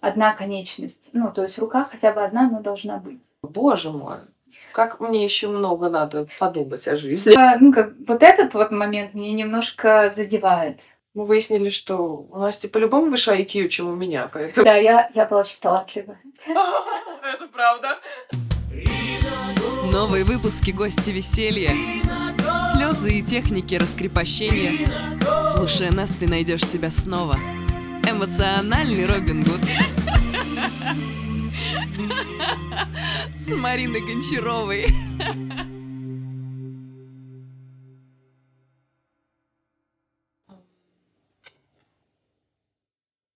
одна конечность. Ну, то есть рука хотя бы одна, но должна быть. Боже мой. Как мне еще много надо подумать о жизни. А, ну, как вот этот вот момент меня немножко задевает. Мы выяснили, что у Насти по-любому выше IQ, чем у меня, поэтому... Да, я, я была очень талантливая. Это правда. Новые выпуски «Гости веселья». Слезы и техники раскрепощения. Слушая нас, ты найдешь себя снова. Эмоциональный Робин Гуд. С Мариной Гончаровой.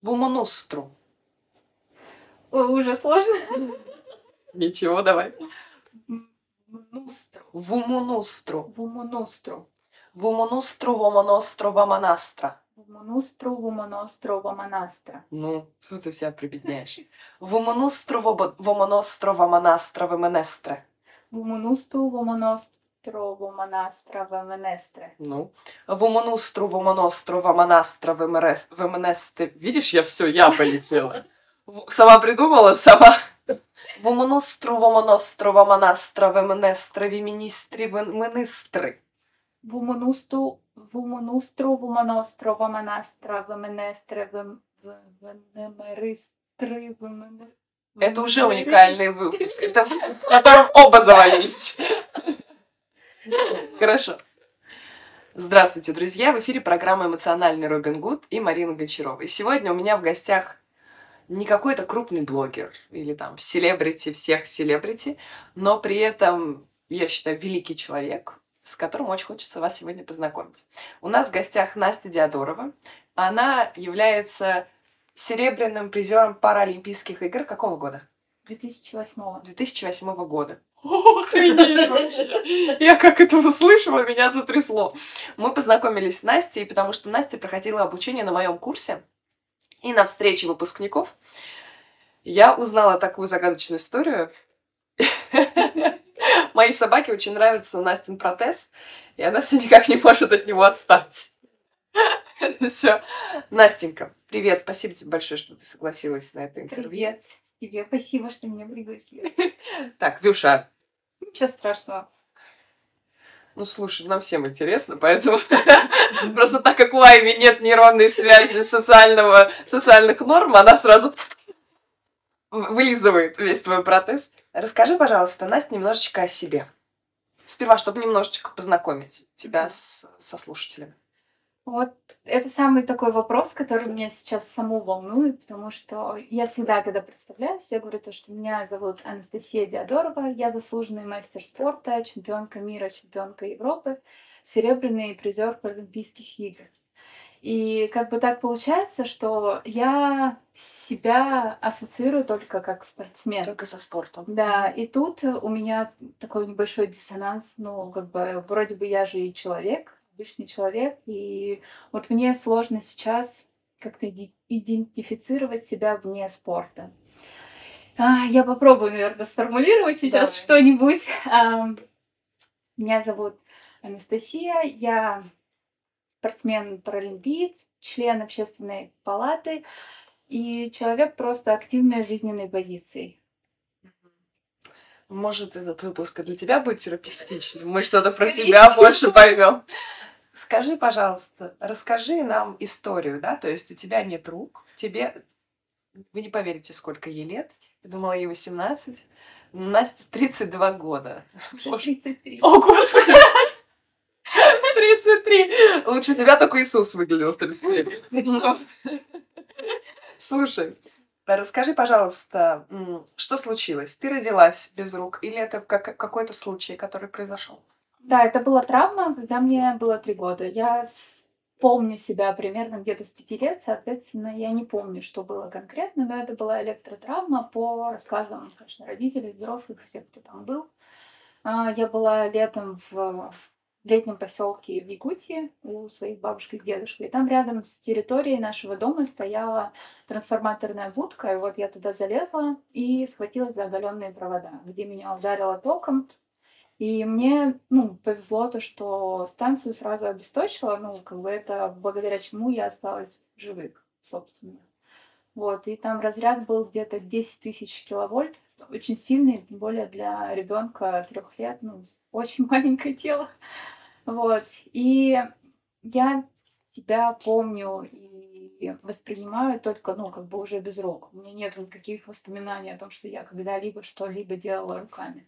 Вумоностру. Ой, уже сложно. Ничего, давай. Ностру. Вумоностру. Вумоностру. Вумоностру, вумоностру, ваманастра. Вумоностру, вумоностру, ваманастра. Ну, что ты себя прибедняешь? Вумоностру, вумоностру, ваманастра, веменестре. Вумонустру, вумоностру, ваманастра, ваменестре. Ну, вумоностру, вумоностру, ваманастра, вемерес- веменесте. Видишь, я все, я полетела. В- Сама придумала, сама. Вумоностру, вумоностру, ваманастра, веменестре, виминистри, веменистры. Вумонустру, вумонустру, вумоностру, ваманастра, ваменестре, вем- вем- вемеристры, вемене- Это уже уникальный выпуск. Это выпуск, в котором оба завалились. Хорошо. Здравствуйте, друзья! В эфире программа «Эмоциональный Робин Гуд» и Марина Гончарова. И сегодня у меня в гостях не какой-то крупный блогер или там селебрити всех селебрити, но при этом, я считаю, великий человек, с которым очень хочется вас сегодня познакомить. У нас в гостях Настя Диадорова. Она является серебряным призером Паралимпийских игр какого года? 2008 2008 года. Охренеть вообще! Я как это услышала, меня затрясло. Мы познакомились с Настей, потому что Настя проходила обучение на моем курсе. И на встрече выпускников я узнала такую загадочную историю. Моей собаке очень нравится Настин протез, и она все никак не может от него отстать. Все. Настенька, привет, спасибо тебе большое, что ты согласилась на это интервью. Привет тебе, спасибо, что меня пригласили. Так, Вюша, Ничего страшного. Ну, слушай, нам всем интересно, поэтому просто так как у Айми нет нейронной связи социального, социальных норм, она сразу вылизывает весь твой протез. Расскажи, пожалуйста, Настя, немножечко о себе. Сперва, чтобы немножечко познакомить тебя с, со слушателями. Вот это самый такой вопрос, который меня сейчас саму волнует, потому что я всегда, когда представляюсь, я говорю то, что меня зовут Анастасия Диадорова, я заслуженный мастер спорта, чемпионка мира, чемпионка Европы, серебряный призер Паралимпийских игр. И как бы так получается, что я себя ассоциирую только как спортсмен. Только со спортом. Да, и тут у меня такой небольшой диссонанс, ну, как бы, вроде бы я же и человек, обычный человек, и вот мне сложно сейчас как-то идентифицировать себя вне спорта. А, я попробую, наверное, сформулировать сейчас Давай. что-нибудь. А, Меня зовут Анастасия, я спортсмен-паралимпиец, член общественной палаты и человек просто активной жизненной позиции. Может, этот выпуск для тебя будет терапевтичным? Мы что-то про тебя больше поймем. Скажи, пожалуйста, расскажи нам историю, да? То есть у тебя нет рук, тебе... Вы не поверите, сколько ей лет. Я думала, ей 18. Насте 32 года. Уже Боже. 33. О, господи! 33! Лучше тебя только Иисус выглядел в 33. Ну. Слушай, расскажи, пожалуйста, что случилось? Ты родилась без рук или это как- какой-то случай, который произошел? Да, это была травма, когда мне было три года. Я помню себя примерно где-то с пяти лет, соответственно, я не помню, что было конкретно, но это была электротравма по рассказам, конечно, родителей, взрослых, всех, кто там был. А, Я была летом в в летнем поселке в Якутии у своих бабушки с дедушкой. И там рядом с территорией нашего дома стояла трансформаторная будка, и вот я туда залезла и схватилась за оголенные провода, где меня ударило током. И мне, ну, повезло то, что станцию сразу обесточило, ну, как бы это благодаря чему я осталась в живых, собственно. Вот, и там разряд был где-то 10 тысяч киловольт, очень сильный, тем более для ребенка трех лет, ну, очень маленькое тело. Вот, и я тебя помню и воспринимаю только, ну, как бы уже без рук. У меня нет никаких воспоминаний о том, что я когда-либо что-либо делала руками.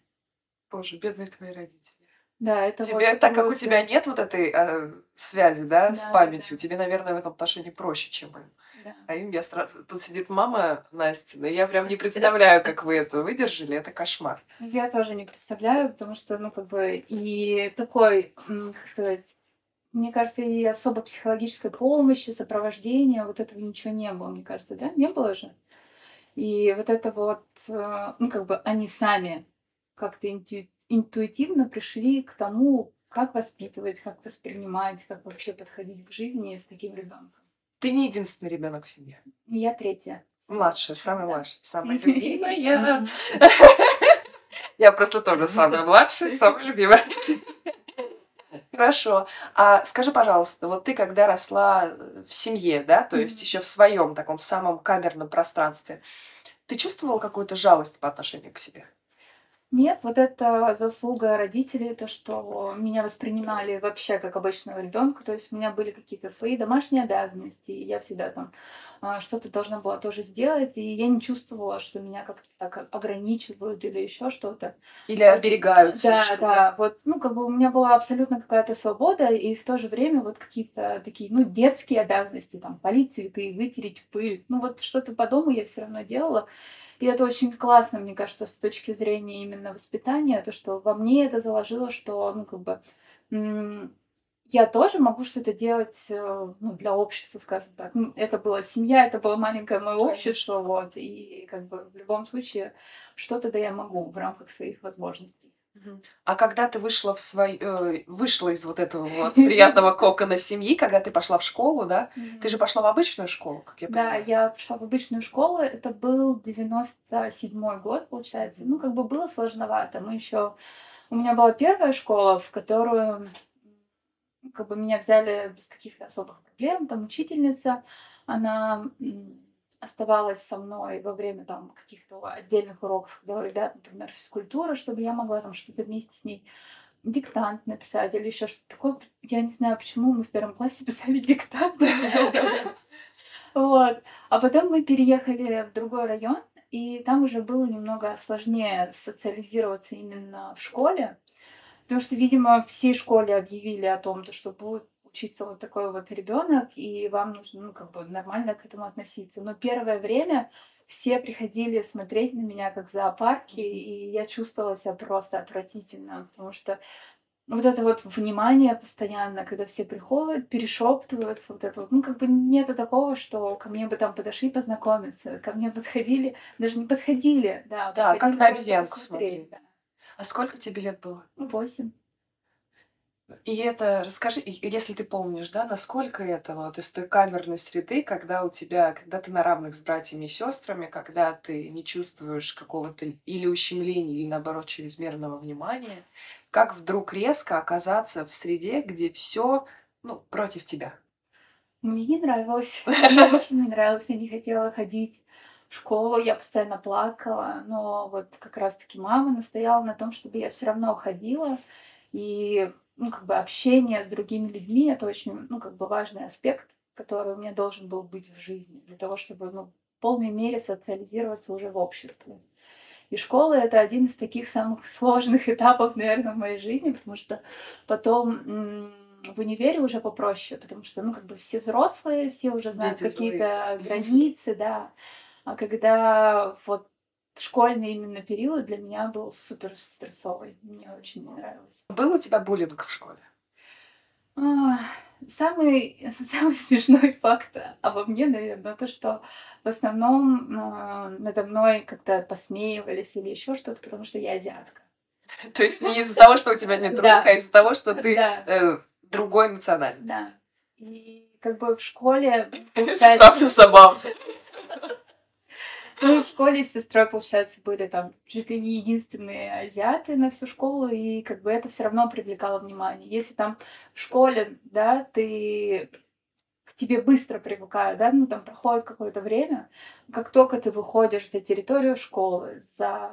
Боже, бедные твои родители. Да, это тебе, вот так как у просто- тебя нет вот этой э, связи, да, с Да, памятью, да. тебе, наверное, в этом отношении проще, чем им. Да. А им я сразу... Тут сидит мама Настя, но я прям не представляю, как вы это выдержали. Это кошмар. Я тоже не представляю, потому что, ну, как бы, и такой, как сказать, мне кажется, и особо психологической помощи, сопровождения, вот этого ничего не было, мне кажется, да? Не было же? И вот это вот, э, ну, как бы они сами как-то инту- интуитивно пришли к тому, как воспитывать, как воспринимать, как вообще подходить к жизни с таким ребенком. Ты не единственный ребенок в семье. Я третья. Младшая, самая Да. младшая, самая любимая. Я просто тоже самая младшая, самая любимая. Хорошо. А скажи, пожалуйста, вот ты когда росла в семье, да, то есть еще в своем таком самом камерном пространстве, ты чувствовала какую-то жалость по отношению к себе? Нет, вот это заслуга родителей, то, что меня воспринимали вообще как обычного ребенка. То есть у меня были какие-то свои домашние обязанности, и я всегда там а, что-то должна была тоже сделать, и я не чувствовала, что меня как-то так ограничивают или еще что-то. Или оберегают Да, слишком, да, вот, ну, как бы у меня была абсолютно какая-то свобода, и в то же время вот какие-то такие, ну, детские обязанности, там, полить цветы, вытереть пыль, ну, вот что-то по дому я все равно делала. И это очень классно, мне кажется, с точки зрения именно воспитания, то, что во мне это заложило, что, ну, как бы, я тоже могу что-то делать э, ну, для общества, скажем так. Ну, это была семья, это было маленькое мое общество, вот, и как бы в любом случае что-то да я могу в рамках своих возможностей. Мгм. А когда ты вышла в свой, э, вышла из вот этого вот приятного кокона семьи, когда ты пошла в школу, да? Ты же пошла в обычную школу, как я Да, понимаю. я пришла в обычную школу, это был 97 год, получается. Ну, как бы было сложновато. Мы еще... У меня была первая школа, в которую ну, как бы меня взяли без каких-то особых проблем. Там учительница, она м, оставалась со мной во время там каких-то отдельных уроков, когда у ребят, например, физкультура, чтобы я могла там что-то вместе с ней диктант написать или еще что-то такое. Я не знаю, почему мы в первом классе писали диктант. Вот. А потом мы переехали в другой район, и там уже было немного сложнее социализироваться именно в школе, потому что, видимо, всей школе объявили о том, то, что будет учиться вот такой вот ребенок, и вам нужно, ну, как бы нормально к этому относиться. Но первое время все приходили смотреть на меня как в зоопарке, и я чувствовала себя просто отвратительно, потому что вот это вот внимание постоянно, когда все приходят, перешептываются, вот это вот, ну, как бы нету такого, что ко мне бы там подошли познакомиться, ко мне подходили, даже не подходили, да. Да, как на обезьянку смотреть. да. А сколько тебе лет было? Ну, Восемь. И это, расскажи, и- если ты помнишь, да, насколько это вот из той камерной среды, когда у тебя, когда ты на равных с братьями и сестрами, когда ты не чувствуешь какого-то или ущемления, или наоборот чрезмерного внимания, как вдруг резко оказаться в среде, где все, ну, против тебя. Мне не нравилось, мне очень не нравилось, я не хотела ходить в школу, я постоянно плакала, но вот как раз-таки мама настояла на том, чтобы я все равно ходила, и ну, как бы общение с другими людьми это очень, ну, как бы важный аспект, который у меня должен был быть в жизни, для того, чтобы, ну, в полной мере социализироваться уже в обществе. И школа это один из таких самых сложных этапов, наверное, в моей жизни, потому что потом в универе уже попроще, потому что, ну, как бы все взрослые, все уже знают какие-то границы, да. А когда вот школьный именно период для меня был супер стрессовый, мне очень не нравилось. Был у тебя буллинг в школе? А, Самый, самый смешной факт обо мне, наверное, то, что в основном а, надо мной как-то посмеивались или еще что-то, потому что я азиатка. То есть не из-за того, что у тебя нет рук, Да. а из-за того, что ты Да, э, другой да. национальности. И как бы в школе, правда забавно. Мы в школе с сестрой, получается, были там чуть ли не единственные азиаты на всю школу, и как бы это все равно привлекало внимание. Если там в школе, да, ты к тебе быстро привыкают, да, ну там проходит какое-то время, как только ты выходишь за территорию школы, за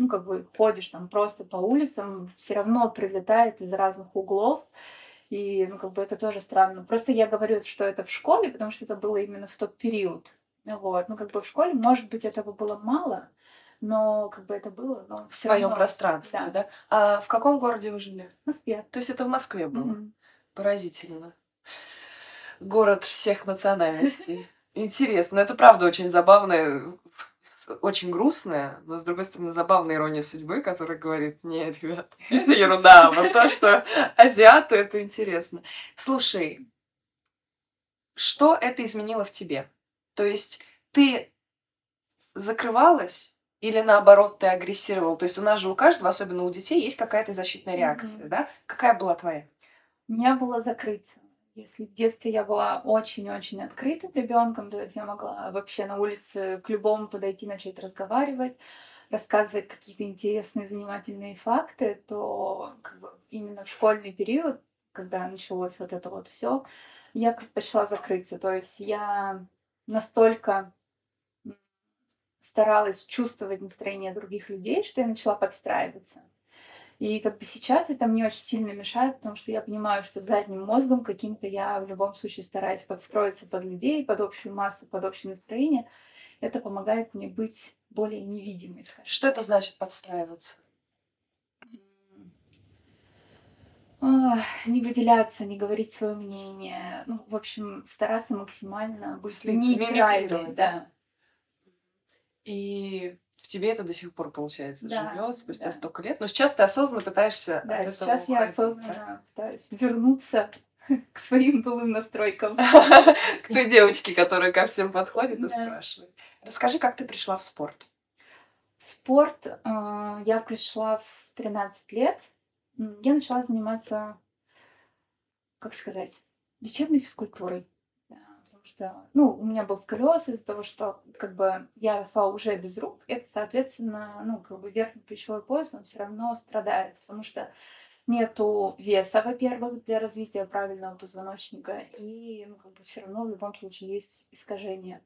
ну, как бы ходишь там просто по улицам, все равно прилетает из разных углов. И, ну, как бы это тоже странно. Просто я говорю, что это в школе, потому что это было именно в тот период. Вот. Ну, как бы в школе, может быть, этого было мало, но как бы это было, но В своем пространстве, да. Да. А в каком городе вы жили? В Москве. То есть это в Москве было? Мгм. Поразительно. Город всех национальностей. Интересно. Но это правда очень забавная, очень грустная, но с другой стороны забавная ирония судьбы, которая говорит, не, ребят, это ерунда, вот то, что азиаты, это интересно. Слушай, что это изменило в тебе? То есть ты закрывалась или наоборот ты агрессировал? То есть у нас же у каждого, особенно у детей, есть какая-то защитная реакция, Мгм. да? Какая была твоя? У меня было закрыться. Если в детстве я была очень-очень открытым ребенком, то есть я могла вообще на улице к любому подойти, начать разговаривать, рассказывать какие-то интересные, занимательные факты, то как бы именно в школьный период, когда началось вот это вот все, я предпочла закрыться. То есть я настолько старалась чувствовать настроение других людей, что я начала подстраиваться. И как бы сейчас это мне очень сильно мешает, потому что я понимаю, что задним мозгом каким-то я в любом случае стараюсь подстроиться под людей, под общую массу, под общее настроение. Это помогает мне быть более невидимой, скажем. Что это значит подстраиваться? Не выделяться, не говорить свое мнение. Ну, в общем, стараться максимально быть Слиться, нейтральной. да? Да. И в тебе это до сих пор, получается, Да, живет спустя да. столько лет. Но сейчас ты осознанно пытаешься Да, от этого сейчас я уходить, осознанно пытаюсь вернуться к своим былым настройкам. да? К той девочке, которая ко всем подходит и Да. спрашивает. Расскажи, как ты пришла в спорт? В спорт э, я пришла в 13 лет. Я начала заниматься, как сказать, лечебной физкультурой. Потому что, ну, у меня был сколиоз из-за того, что как бы я росла уже без рук. Это, соответственно, ну, как бы верхний плечевой пояс, он все равно страдает, потому что нету веса, во-первых, для развития правильного позвоночника, и ну, как бы все равно в любом случае есть искажения.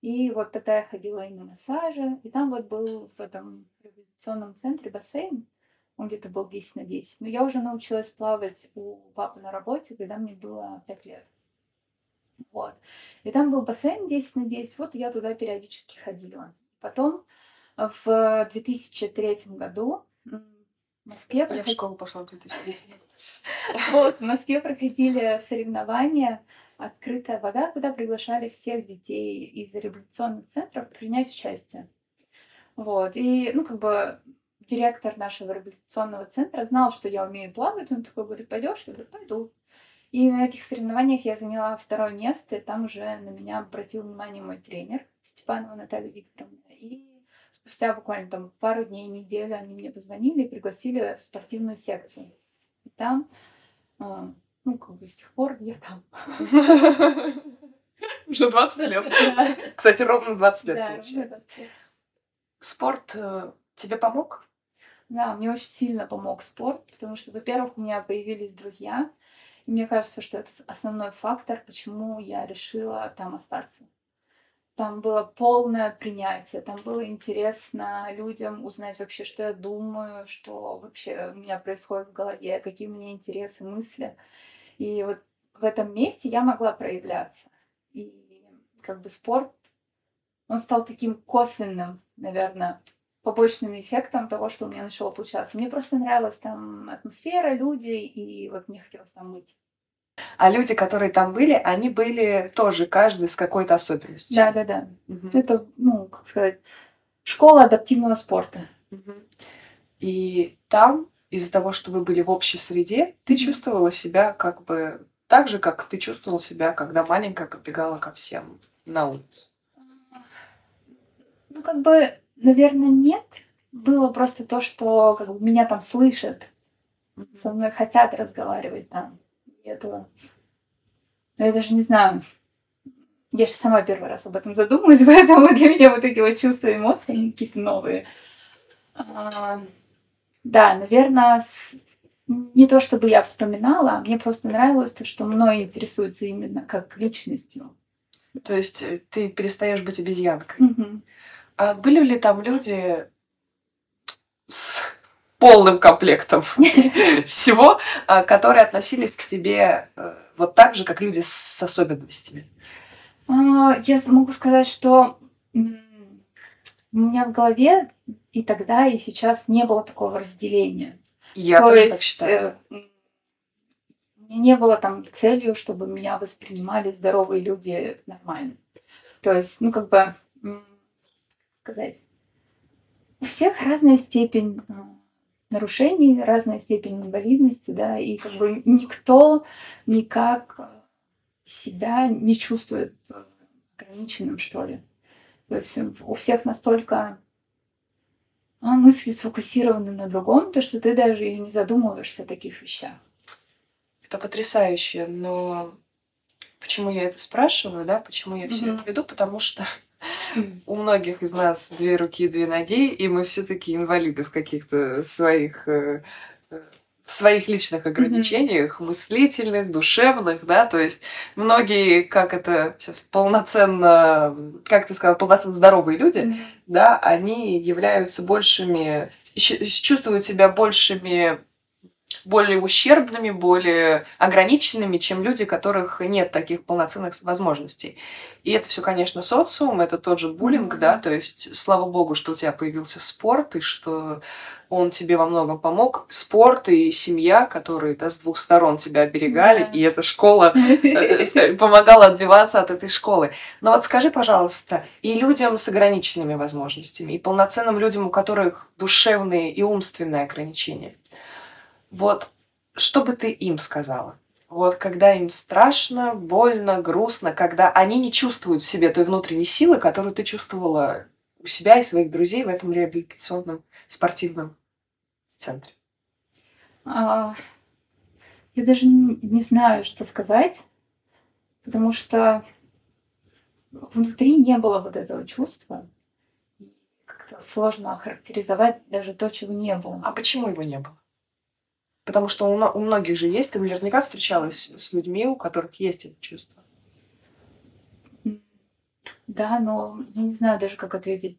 И вот тогда я ходила и на массажи, и там вот был в этом реабилитационном центре бассейн, он где-то был 10 на 10. Но я уже научилась плавать у папы на работе, когда мне было 5 лет. Вот. И там был бассейн 10 на 10, вот я туда периодически ходила. Потом в 2003 году в Москве Я в проход- школу пошла в 2003 вот, в Москве проходили соревнования «Открытая вода», куда приглашали всех детей из реабилитационных центров принять участие. Вот, и, ну, как бы директор нашего реабилитационного центра знал, что я умею плавать, он такой говорит, пойдешь? Я говорю, пойду. И на этих соревнованиях я заняла второе место, и там уже на меня обратил внимание мой тренер Степанова Наталья Викторовна. И спустя буквально там пару дней, неделю они мне позвонили и пригласили в спортивную секцию. И там, а, ну, как бы с тех пор я там. Уже 20 лет. Кстати, ровно 20 лет получается. ровно 20 лет. Спорт э, тебе помог? Да, мне очень сильно помог спорт, потому что, во-первых, у меня появились друзья, и мне кажется, что это основной фактор, почему я решила там остаться. Там было полное принятие, там было интересно людям узнать вообще, что я думаю, что вообще у меня происходит в голове, какие у меня интересы, мысли. И вот в этом месте я могла проявляться. И как бы спорт, он стал таким косвенным, наверное, побочным эффектом того, что у меня начало получаться. Мне просто нравилась там атмосфера, люди, и вот мне хотелось там быть. А люди, которые там были, они были тоже каждый с какой-то особенностью. Да, да, да. Мгм. Это, ну, как сказать, школа адаптивного спорта. Мгм. И там, из-за того, что вы были в общей среде, ты чувствовала себя как бы так же, как ты чувствовал себя, когда маленькая подбегала ко всем на улицу. Ну, как бы, наверное, нет. Было просто то, что как бы, меня там слышат, со мной хотят разговаривать там. И этого... Ну, я даже не знаю. Я же сама первый раз об этом задумываюсь, поэтому для меня вот эти вот чувства и эмоции, они какие-то новые. А, да, наверное, не то чтобы я вспоминала, мне просто нравилось то, что мной интересуется именно как личностью. То есть э, ты перестаешь быть обезьянкой. Мгм. А были ли там люди с полным комплектом всего, а, которые относились к тебе э, вот так же, как люди с особенностями? А, Я могу сказать, что у меня в голове и тогда, и сейчас не было такого разделения. Я То тоже есть, так считаю. э, м, мне не было там целью, чтобы меня воспринимали здоровые люди нормально. То есть, ну, как бы, сказать, у всех разная степень э, нарушений, разная степень инвалидности, да, и как бы никто никак э, себя не чувствует э, ограниченным, что ли. То есть у всех настолько а, мысли сфокусированы на другом, то что ты даже и не задумываешься о таких вещах. Это потрясающе, но почему я это спрашиваю, да, почему я все Мгм. это веду, потому что у многих из нас две руки, две ноги, и мы все таки инвалиды в каких-то своих э, э, в своих личных ограничениях, мыслительных, душевных, да, то есть многие, как это сейчас полноценно, как ты сказала, полноценно здоровые люди, да, они являются большими, чувствуют себя большими, более ущербными, более ограниченными, чем люди, у которых нет таких полноценных возможностей. И это все, конечно, социум, это тот же буллинг, Мгм. да, то есть слава богу, что у тебя появился спорт, и что он тебе во многом помог. Спорт и семья, которые да, с двух сторон тебя оберегали, Да. и эта школа э, помогала отбиваться от этой школы. Но вот скажи, пожалуйста, и людям с ограниченными возможностями, и полноценным людям, у которых душевные и умственные ограничения, вот что бы ты им сказала? Вот когда им страшно, больно, грустно, когда они не чувствуют в себе той внутренней силы, которую ты чувствовала у себя и своих друзей в этом реабилитационном спортивном центре. А, Я даже н- не знаю, что сказать, потому что внутри не было вот этого чувства. Как-то сложно охарактеризовать даже то, чего не было. А почему его не было? Потому что у, мно- у многих же есть, ты наверняка встречалась с людьми, у которых есть это чувство. Да, но я не знаю даже, как ответить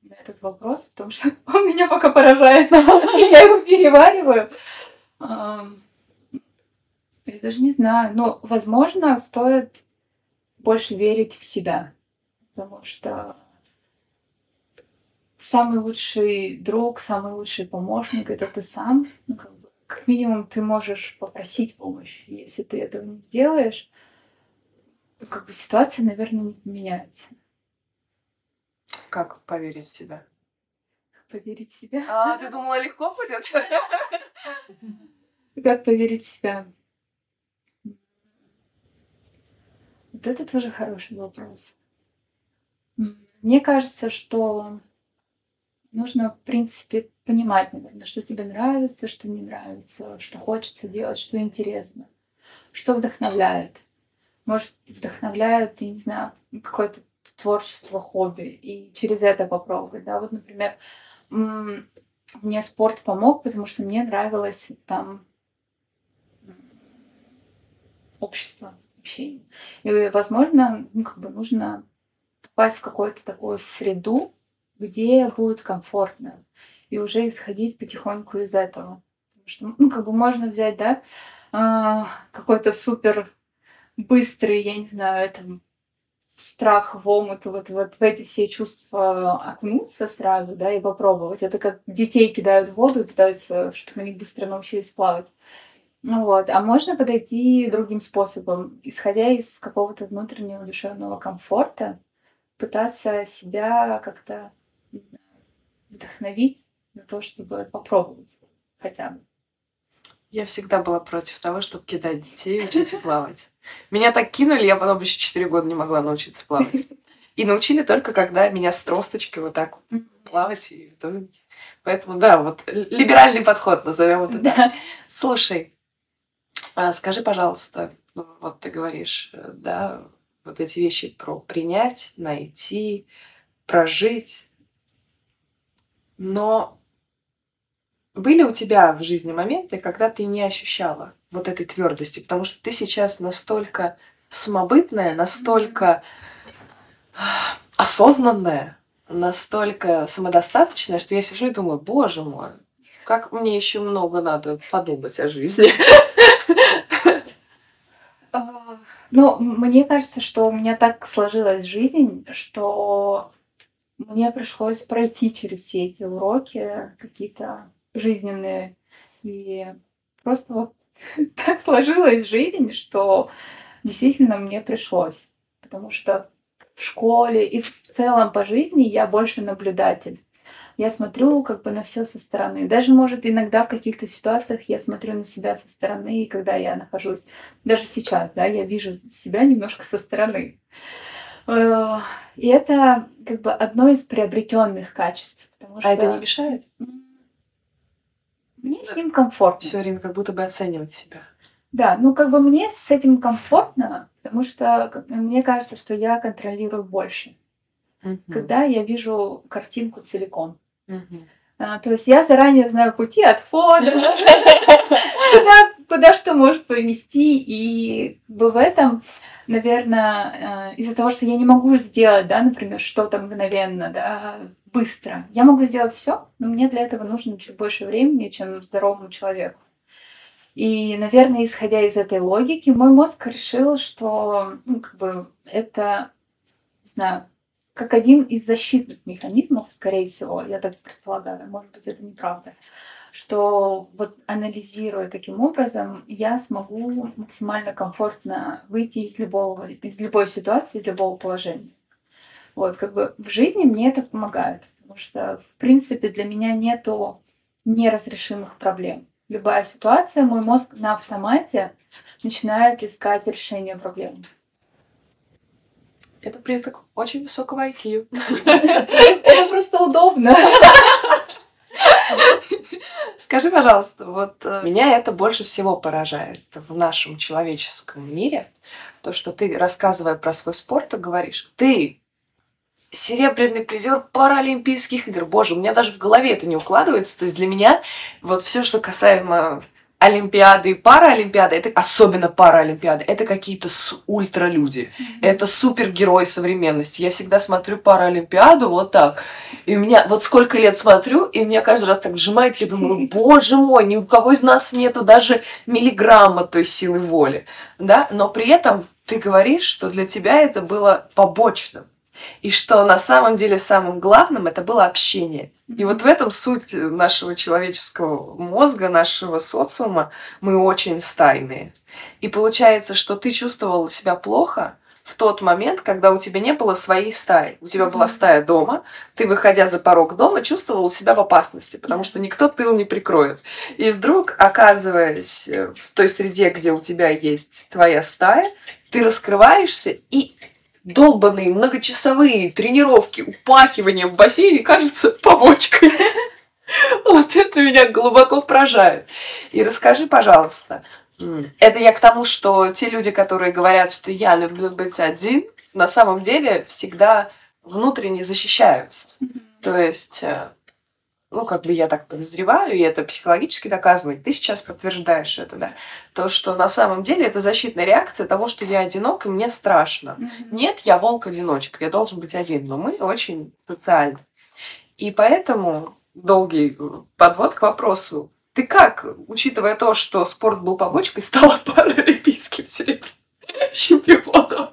на этот вопрос, потому что он меня пока поражает. Я его перевариваю. Я даже не знаю. Но, возможно, стоит больше верить в себя. Потому что самый лучший друг, самый лучший помощник — это ты сам. Ну, как как минимум, ты можешь попросить помощь. Если ты этого не сделаешь, то как бы ситуация, наверное, не поменяется. Как поверить в себя? Поверить в себя. А, ты думала, легко будет? Как поверить в себя? Вот это тоже хороший вопрос. Мне кажется, что нужно, в принципе, понимать, наверное, что тебе нравится, что не нравится, что хочется делать, что интересно, что вдохновляет. Может, вдохновляет, я не знаю, какое-то творчество, хобби, и через это попробовать, да, вот, например, мне спорт помог, потому что мне нравилось там общество, общение. И, возможно, ну, как бы нужно попасть в какую-то такую среду, где будет комфортно, и уже исходить потихоньку из этого. Потому что, ну, как бы можно взять, да, а, какой-то супер быстрый, я не знаю, там, страх, в омут, вот, вот в эти все чувства окунуться сразу, да, и попробовать. Это как детей кидают в воду и пытаются, чтобы они быстро научились плавать. Ну вот, а можно подойти другим способом, исходя из какого-то внутреннего душевного комфорта, пытаться себя как-то вдохновить на то, чтобы попробовать хотя бы. Я всегда была против того, чтобы кидать детей и учить их плавать. Меня так кинули, я потом еще 4 года не могла научиться плавать. И научили только, когда меня с тросточкой вот так вот плавать. И Поэтому, да, вот либеральный подход, назовем это так. Да. Слушай, а скажи, пожалуйста, вот ты говоришь, да, вот эти вещи про принять, найти, прожить. Но были у тебя в жизни моменты, когда ты не ощущала вот этой твердости, потому что ты сейчас настолько самобытная, настолько осознанная, настолько самодостаточная, что я сижу и думаю, боже мой, как мне еще много надо подумать о жизни. А, ну, мне кажется, что у меня так сложилась жизнь, что мне пришлось пройти через все эти уроки какие-то жизненные. И просто вот так сложилась жизнь, что действительно мне пришлось. Потому что в школе и в целом по жизни я больше наблюдатель. Я смотрю как бы на все со стороны. Даже, может, иногда в каких-то ситуациях я смотрю на себя со стороны, когда я нахожусь, даже сейчас, да, я вижу себя немножко со стороны. Э, и это как бы одно из приобретенных качеств. Потому что... А это не мешает? Мне с ним комфортно. Все время как будто бы оценивать себя. Да, ну как бы мне с этим комфортно, потому что мне кажется, что я контролирую больше, mm когда я вижу картинку целиком. mm А, то есть я заранее знаю пути отхода, куда, куда что может повести, и в этом, наверное, э, из-за того, что я не могу сделать, да, например, что-то мгновенно, да, быстро, я могу сделать все, но мне для этого нужно чуть больше времени, чем здоровому человеку. И, наверное, исходя из этой логики, мой мозг решил, что ну, как бы это, не знаю, как один из защитных механизмов, скорее всего, я так предполагаю, может быть, это неправда, что вот анализируя таким образом, я смогу максимально комфортно выйти из любого, из любой ситуации, из любого положения. Вот, как бы в жизни мне это помогает, потому что, в принципе, для меня нету неразрешимых проблем любая ситуация, мой мозг на автомате начинает искать решение проблемы. Это признак очень высокого IQ. Это просто удобно. Скажи, пожалуйста, вот э, меня это больше всего поражает в нашем человеческом мире, то, что ты, рассказывая про свой спорт, говоришь, ты серебряный призер Паралимпийских игр. Боже, у меня даже в голове это не укладывается. То есть для меня вот все, что касаемо Олимпиады и Паралимпиады, это особенно Паралимпиады, это какие-то ультралюди. Mm-hmm. Это супергерои современности. Я всегда смотрю Паралимпиаду вот так. И у меня вот сколько лет смотрю, и меня каждый раз так сжимает, я думаю, боже мой, ни у кого из нас нету даже миллиграмма той силы воли. Да? Но при этом ты говоришь, что для тебя это было побочным и что на самом деле самым главным это было общение. И вот в этом суть нашего человеческого мозга, нашего социума. Мы очень стайные. И получается, что ты чувствовал себя плохо в тот момент, когда у тебя не было своей стаи. У тебя была стая дома, ты, выходя за порог дома, чувствовал себя в опасности, потому что никто тыл не прикроет. И вдруг, оказываясь в той среде, где у тебя есть твоя стая, ты раскрываешься и долбанные многочасовые тренировки, упахивания в бассейне кажется побочкой. Вот это меня глубоко поражает. И расскажи, пожалуйста, это я к тому, что те люди, которые говорят, что я люблю быть один, на самом деле всегда внутренне защищаются. То есть э, ну, как бы я так подозреваю, и это психологически доказано, и ты сейчас подтверждаешь это, да, то, что на самом деле это защитная реакция того, что я одинок, и мне страшно. Mm-hmm. Нет, я волк-одиночка, я должен быть один, но мы очень социальны. И поэтому долгий подвод к вопросу. Ты как, учитывая то, что спорт был побочкой, стала паралимпийским серебряным чемпионом?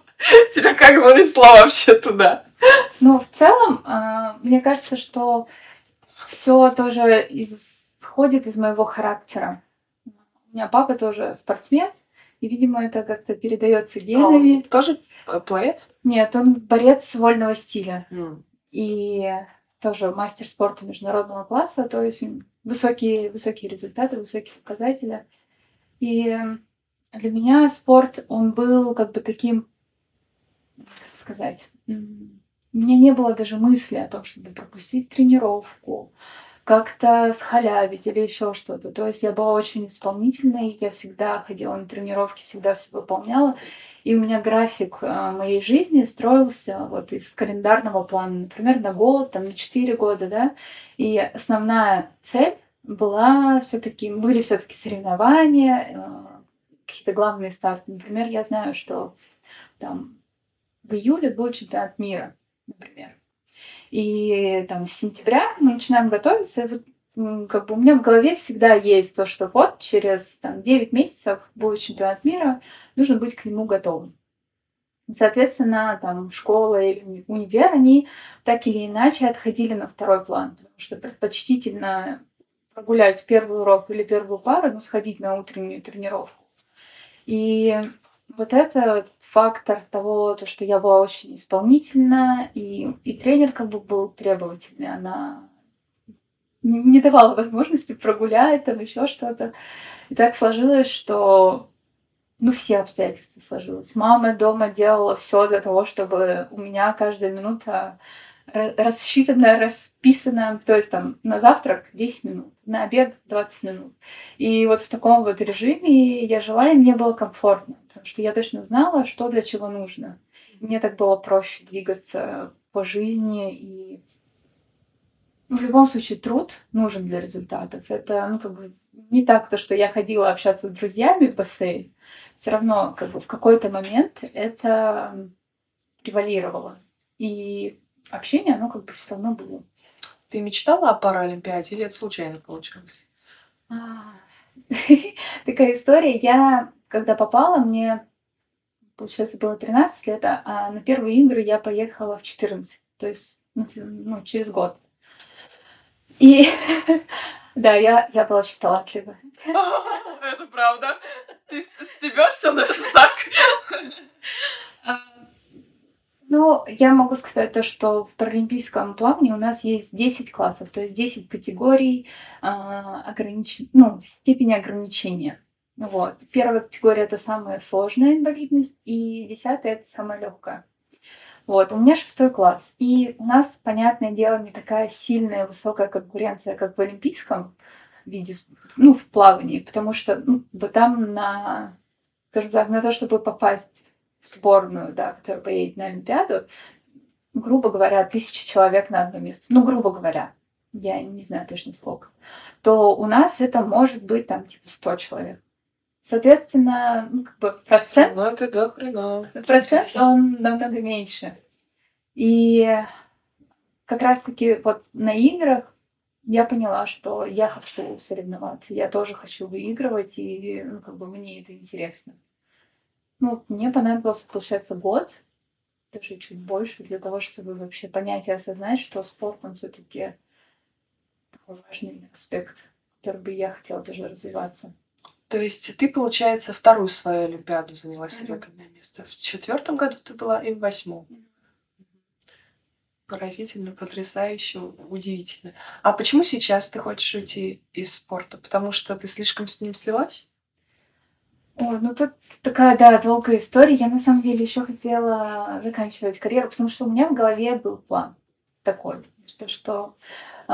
Тебя как занесло вообще туда? Ну, в целом, а, мне кажется, что все тоже исходит из моего характера. У меня папа тоже спортсмен, и, видимо, это как-то передается генами. А он тоже пловец? Нет, он борец вольного стиля. Mm. И тоже мастер спорта международного класса, то есть высокие, высокие результаты, высокие показатели. И для меня спорт, он был как бы таким, как сказать, у меня не было даже мысли о том, чтобы пропустить тренировку, как-то схалявить или еще что-то. То есть я была очень исполнительной, я всегда ходила на тренировки, всегда все выполняла. И у меня график э, моей жизни строился вот из календарного плана, например, на год, там, на 4 года, да. И основная цель была все-таки, были все-таки соревнования, э, какие-то главные старты. Например, я знаю, что там в июле был чемпионат мира, например. И там с сентября мы начинаем готовиться, и вот как бы у меня в голове всегда есть то, что вот через там, 9 месяцев будет чемпионат мира, нужно быть к нему готовым. Соответственно, там школа или универ, они так или иначе отходили на второй план, потому что предпочтительно прогулять первый урок или первую пару, но сходить на утреннюю тренировку. И вот это фактор того, то, что я была очень исполнительна, и, и тренер как бы был требовательный, она не давала возможности прогулять, там еще что-то. И так сложилось, что ну, все обстоятельства сложилось. Мама дома делала все для того, чтобы у меня каждая минута рассчитана, расписана, то есть там на завтрак 10 минут, на обед 20 минут. И вот в таком вот режиме я жила, и мне было комфортно, потому что я точно знала, что для чего нужно. Мне так было проще двигаться по жизни, и в любом случае труд нужен для результатов. Это, ну, как бы не так то, что я ходила общаться с друзьями в бассейн, все равно как бы в какой-то момент это превалировало. И общение, оно как бы все равно было. Ты мечтала о Паралимпиаде или это случайно получилось? А, такая история. Я, когда попала, мне, получается, было 13 лет, а на первые игры я поехала в 14, то есть ну, через год. И да, я, я была очень талантливая. Это правда. Ты стебешься, но это так. Ну, я могу сказать то, что в паралимпийском плавании у нас есть 10 классов, то есть 10 категорий э, огранич... ну, степени ограничения. Вот. Первая категория это самая сложная инвалидность, и десятая это самая легкая. Вот, у меня шестой класс. И у нас, понятное дело, не такая сильная, высокая конкуренция, как в олимпийском виде, ну, в плавании, потому что ну, там на, скажем так, на то, чтобы попасть в сборную, да, которая поедет на Олимпиаду, грубо говоря, тысяча человек на одно место. Ну, грубо говоря, я не знаю точно сколько. То у нас это может быть там типа 100 человек. Соответственно, ну, как бы процент... Ну, это да, хрена. Процент, он намного меньше. И как раз-таки вот на играх я поняла, что я хочу соревноваться, я тоже хочу выигрывать, и ну, как бы мне это интересно. Ну, мне понадобился, получается, год, даже чуть больше, для того, чтобы вообще понять и осознать, что спорт, он все таки такой важный аспект, который бы я хотела тоже развиваться. То есть ты, получается, вторую свою Олимпиаду заняла серебряное место. В четвертом году ты была и в восьмом. Поразительно, потрясающе, удивительно. А почему сейчас ты хочешь уйти из спорта? Потому что ты слишком с ним слилась? Ой, ну тут такая, да, долгая история. Я на самом деле еще хотела заканчивать карьеру, потому что у меня в голове был план такой, что, что э,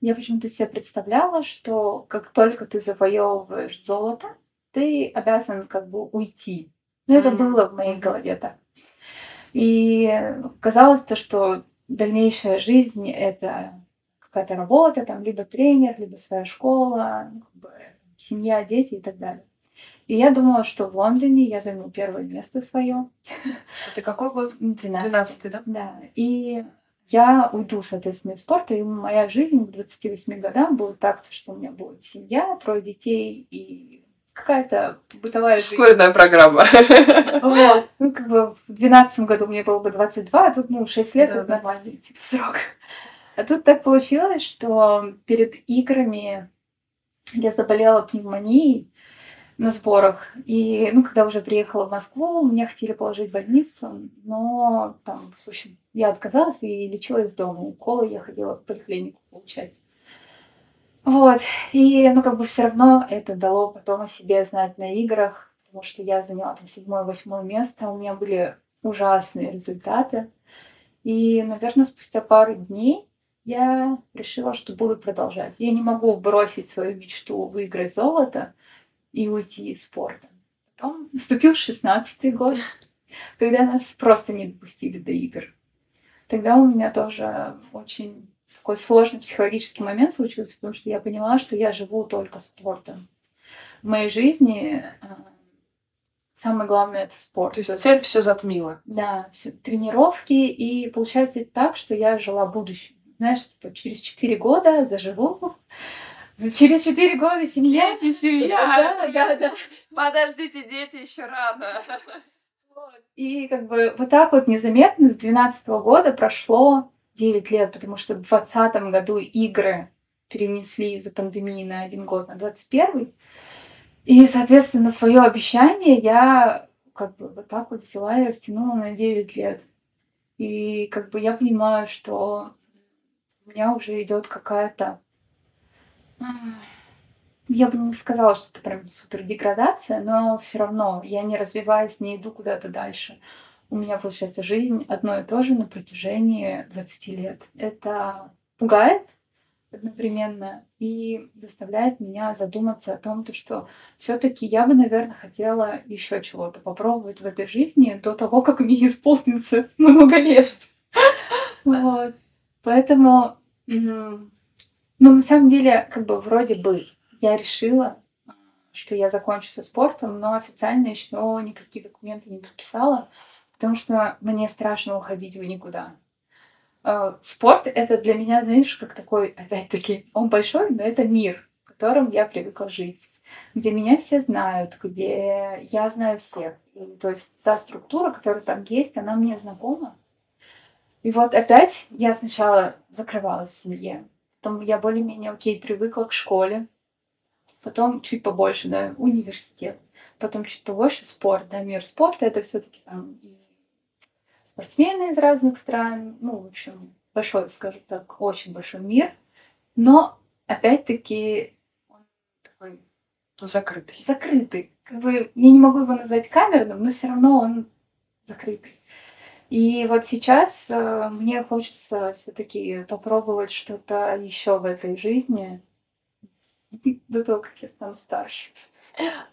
я почему-то себе представляла, что как только ты завоевываешь золото, ты обязан как бы уйти. Ну, это mm-hmm. было в моей голове так. И казалось то, что дальнейшая жизнь — это какая-то работа, там, либо тренер, либо своя школа, ну, как бы, семья, дети и так далее. И я думала, что в Лондоне я займу первое место свое. Это какой год? 12. 12 да? Да. И я уйду, соответственно, из спорта, и моя жизнь к 28 годам будет так, что у меня будет семья, трое детей и какая-то бытовая жизнь. Ускоренная программа. Вот. Ну, как бы в 12 году мне было бы 22, а тут, ну, 6 лет да, это да. нормальный, типа, срок. А тут так получилось, что перед играми я заболела пневмонией, на сборах. И, ну, когда уже приехала в Москву, меня хотели положить в больницу, но там, в общем, я отказалась и лечилась дома. Уколы я ходила в поликлинику получать. Вот. И, ну, как бы все равно это дало потом о себе знать на играх, потому что я заняла там седьмое-восьмое место, у меня были ужасные результаты. И, наверное, спустя пару дней я решила, что буду продолжать. Я не могу бросить свою мечту выиграть золото, и уйти из спорта. Потом наступил шестнадцатый год, когда нас просто не допустили до игр. Тогда у меня тоже очень такой сложный психологический момент случился, потому что я поняла, что я живу только спортом. В моей жизни э, самое главное это спорт. То есть цель все затмила. Да, все, тренировки, и получается так, что я жила будущим. Знаешь, типа, через 4 года заживу, через 4 года семья, семья. Да, да, да. Подождите, дети, еще рано. И как бы вот так вот незаметно с 12 года прошло 9 лет, потому что в 2020 году игры перенесли из-за пандемии на один год, на 21 И, соответственно, свое обещание я как бы вот так вот взяла и растянула на 9 лет. И как бы я понимаю, что у меня уже идет какая-то я бы не сказала, что это прям супер деградация, но все равно я не развиваюсь, не иду куда-то дальше. У меня получается жизнь одно и то же на протяжении 20 лет. Это пугает одновременно и заставляет меня задуматься о том, то, что все-таки я бы, наверное, хотела еще чего-то попробовать в этой жизни до того, как мне исполнится много лет. Вот. Поэтому, ну, на самом деле, как бы вроде бы я решила, что я закончу со спортом, но официально еще никакие документы не подписала, потому что мне страшно уходить в никуда. А, спорт — это для меня, знаешь, как такой, опять-таки, он большой, но это мир, в котором я привыкла жить, где меня все знают, где я знаю всех. И, то есть та структура, которая там есть, она мне знакома. И вот опять я сначала закрывалась в семье, потом я более-менее окей привыкла к школе, потом чуть побольше, да, университет, потом чуть побольше спорт, да, мир спорта, это все таки там и спортсмены из разных стран, ну, в общем, большой, скажем так, очень большой мир, но опять-таки он такой закрытый. Закрытый. Как бы я не могу его назвать камерным, но все равно он закрытый. И вот сейчас э, мне хочется все-таки попробовать что-то еще в этой жизни, до того, как я стану старше.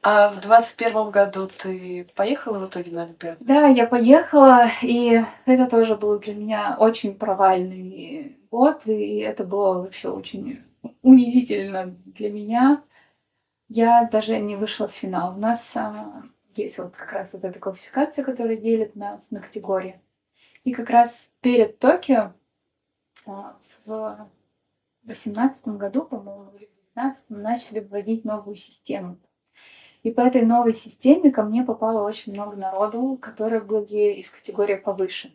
А в двадцать первом году ты поехала в итоге на Олимпиаду? Да, я поехала, и это тоже был для меня очень провальный год, и это было вообще очень унизительно для меня. Я даже не вышла в финал. У нас а, есть вот как раз вот эта классификация, которая делит нас на категории. И как раз перед Токио а, в восемнадцатом году, по-моему, 2019 начали вводить новую систему. И по этой новой системе ко мне попало очень много народу, которые были из категории повыше.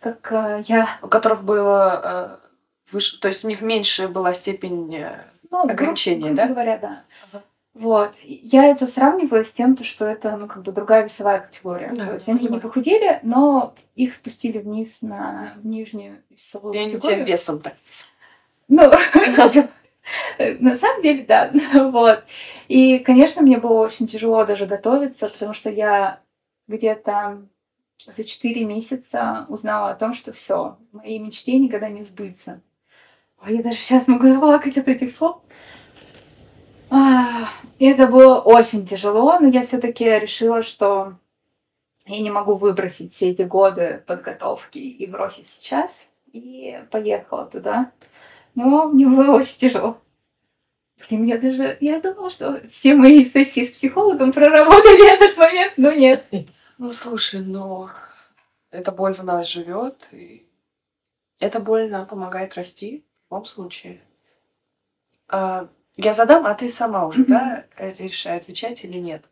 Как э, я... У которых было э, выше, то есть у них меньше была степень э, ну, ограничения, грубо, да? говоря, да. Ага. Вот. Я это сравниваю с тем, что это, ну, как бы другая весовая категория. Да, то есть они не похудели, но их спустили вниз на нижнюю весовую И категорию. И они весом-то. Ну, На самом деле, да. вот. И, конечно, мне было очень тяжело даже готовиться, потому что я где-то за четыре месяца узнала о том, что все, мои мечты никогда не сбытся. Ой, я даже сейчас могу заплакать от этих слов. Это было очень тяжело, но я все-таки решила, что я не могу выбросить все эти годы подготовки и бросить сейчас. И поехала туда. Но мне было очень тяжело. Блин, я даже... Я думала, что все мои сессии с психологом проработали этот момент, но нет. Ну, слушай, но эта боль в нас живет, и эта боль нам помогает расти в любом случае. А, я задам, а ты сама уже, да, решай, отвечать или нет.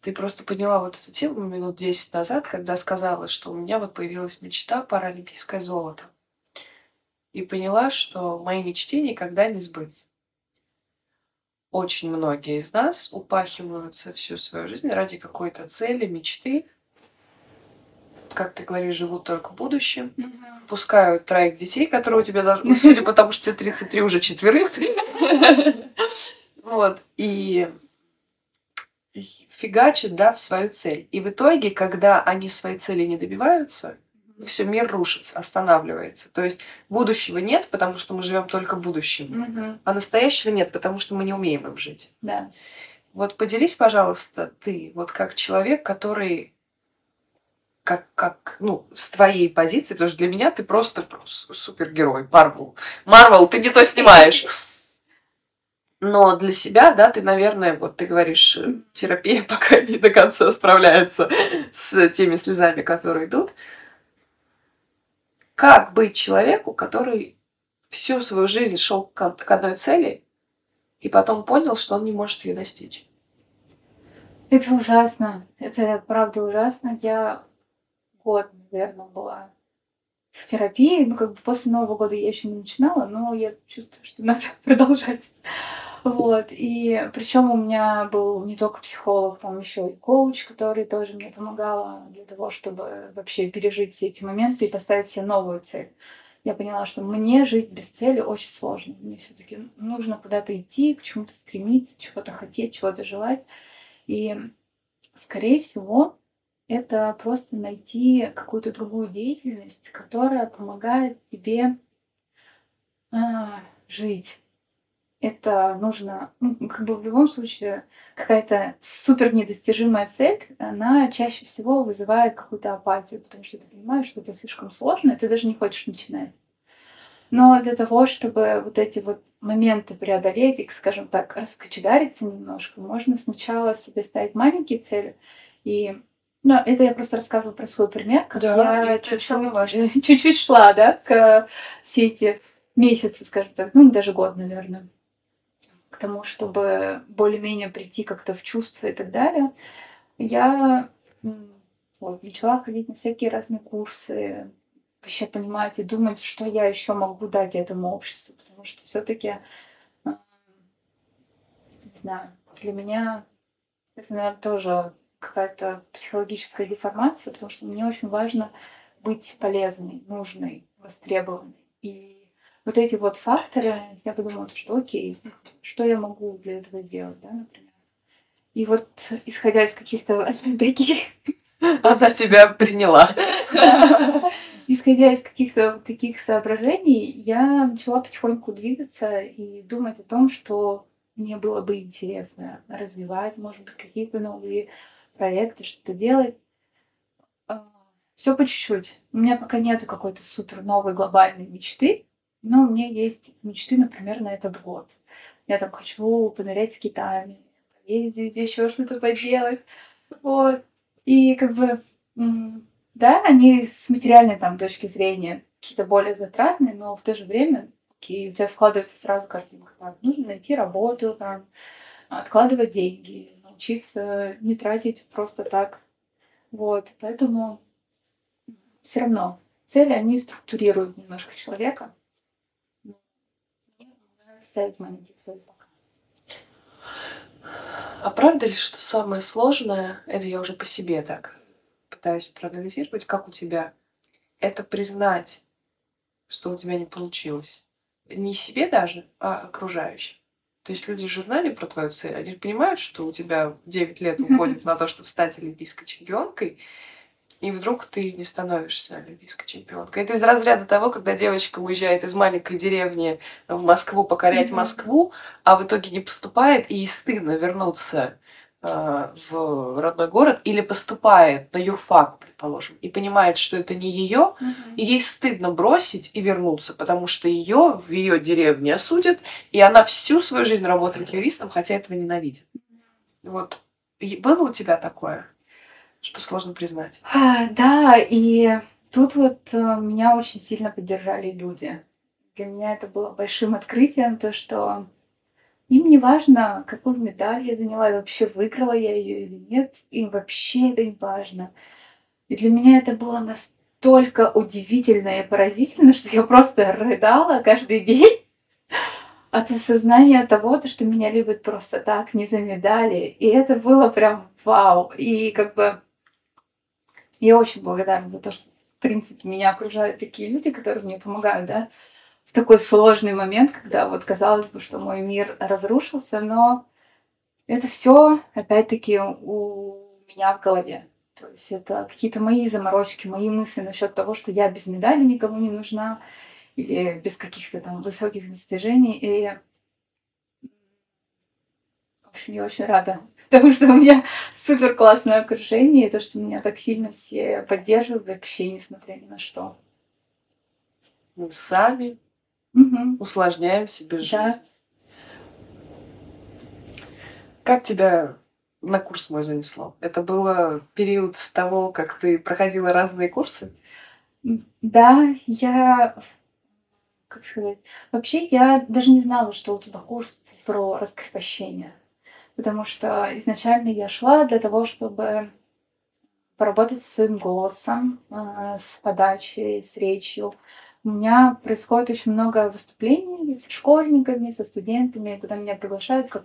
Ты просто подняла вот эту тему минут 10 назад, когда сказала, что у меня вот появилась мечта паралимпийское золото и поняла, что мои мечты никогда не сбыть. Очень многие из нас упахиваются всю свою жизнь ради какой-то цели, мечты. Как ты говоришь, живут только в будущем. Mm-hmm. Пускают троих детей, которые у тебя должны... Ну, судя по тому, что тебе 33, уже четверых. Вот. И фигачат, да, в свою цель. И в итоге, когда они своей цели не добиваются, все, мир рушится, останавливается. То есть будущего нет, потому что мы живем только будущим, угу. а настоящего нет, потому что мы не умеем им жить. Да. Вот поделись, пожалуйста, ты, вот как человек, который как, как, ну, с твоей позиции, потому что для меня ты просто супергерой, Марвел. Марвел, ты не то снимаешь. Но для себя, да, ты, наверное, вот ты говоришь, э, терапия пока не до конца справляется с теми слезами, которые идут. Как быть человеку, который всю свою жизнь шел к одной цели и потом понял, что он не может ее достичь? Это ужасно. Это правда ужасно. Я год, наверное, была в терапии. Ну, как бы после Нового года я еще не начинала, но я чувствую, что надо продолжать. Вот. И причем у меня был не только психолог, там еще и коуч, который тоже мне помогала для того, чтобы вообще пережить все эти моменты и поставить себе новую цель. Я поняла, что мне жить без цели очень сложно. Мне все-таки нужно куда-то идти, к чему-то стремиться, чего-то хотеть, чего-то желать. И, скорее всего, это просто найти какую-то другую деятельность, которая помогает тебе а, жить. Это нужно, ну, как бы в любом случае, какая-то супер недостижимая цель, она чаще всего вызывает какую-то апатию, потому что ты понимаешь, что это слишком сложно, и ты даже не хочешь начинать. Но для того, чтобы вот эти вот моменты преодолеть, их, скажем так, раскочегариться немножко, можно сначала себе ставить маленькие цели. И ну, это я просто рассказывала про свой пример, как да, я чуть-чуть, чуть-чуть шла, да, к все эти месяцы, скажем так, ну, даже год, наверное, к тому, чтобы более-менее прийти как-то в чувство и так далее. Я вот, начала ходить на всякие разные курсы, вообще понимать и думать, что я еще могу дать этому обществу, потому что все-таки, не знаю, для меня это, наверное, тоже какая-то психологическая деформация, потому что мне очень важно быть полезной, нужной, востребованной. И вот эти вот факторы, я подумала, что окей, что я могу для этого сделать, да, например. И вот исходя из каких-то таких она тебя приняла. Исходя из каких-то таких соображений, я начала потихоньку двигаться и думать о том, что мне было бы интересно развивать, может быть, какие-то новые проекты, что-то делать. А, Все по чуть-чуть. У меня пока нету какой-то супер новой глобальной мечты, но у меня есть мечты, например, на этот год. Я там хочу понырять с китами, поездить, еще что-то поделать. Вот. И как бы, да, они с материальной там точки зрения какие-то более затратные, но в то же время окей, у тебя складывается сразу картинка. Там, нужно найти работу, там, откладывать деньги, научиться не тратить просто так. Вот, поэтому все равно цели, они структурируют немножко человека. Мне ставить маленькие цели пока. А правда ли, что самое сложное, это я уже по себе так пытаюсь проанализировать, как у тебя, это признать, что у тебя не получилось. Не себе даже, а окружающим. То есть люди же знали про твою цель, они же понимают, что у тебя 9 лет уходит на то, чтобы стать олимпийской чемпионкой, и вдруг ты не становишься олимпийской чемпионкой. Это из разряда того, когда девочка уезжает из маленькой деревни в Москву покорять. Москву, а в итоге не поступает, и ей стыдно вернуться в родной город, или поступает на юрфак, предположим, и понимает, что это не ее, mm-hmm. и ей стыдно бросить и вернуться, потому что ее в ее деревне осудят, и она всю свою жизнь работает юристом, хотя этого ненавидит. Вот было у тебя такое? что сложно признать. А, да, и тут вот э, меня очень сильно поддержали люди. Для меня это было большим открытием, то, что им не важно, какую медаль я заняла, и вообще выиграла я ее или нет, им вообще это не важно. И для меня это было настолько удивительно и поразительно, что я просто рыдала каждый день от осознания того, что меня любят просто так, не за медали. И это было прям вау. И как бы я очень благодарна за то, что, в принципе, меня окружают такие люди, которые мне помогают, да, в такой сложный момент, когда вот казалось бы, что мой мир разрушился, но это все опять-таки у меня в голове. То есть это какие-то мои заморочки, мои мысли насчет того, что я без медали никому не нужна, или без каких-то там высоких достижений. И В общем, я очень рада, потому что у меня супер классное окружение, и то, что меня так сильно все поддерживают вообще, несмотря ни на что. Мы сами Мгм. усложняем себе жизнь. Да. Как тебя на курс мой занесло? Это было период того, как ты проходила разные курсы? Да, я, как сказать, вообще я даже не знала, что у тебя курс про раскрепощение, потому что изначально я шла для того, чтобы поработать со своим голосом, а, с подачей, с речью. У меня происходит очень много выступлений с школьниками, со студентами, куда меня приглашают как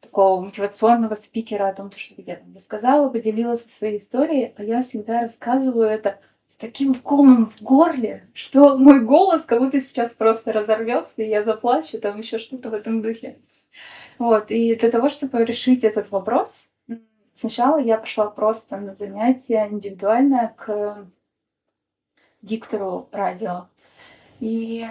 такого мотивационного спикера о том, то, что я там рассказала, поделилась своей историей, а я всегда рассказываю это с таким комом в горле, что мой голос как будто сейчас просто разорвется, и я заплачу, там еще что-то в этом духе. Вот, и для того, чтобы решить этот вопрос, сначала я пошла просто на занятие индивидуальное к диктору радио. И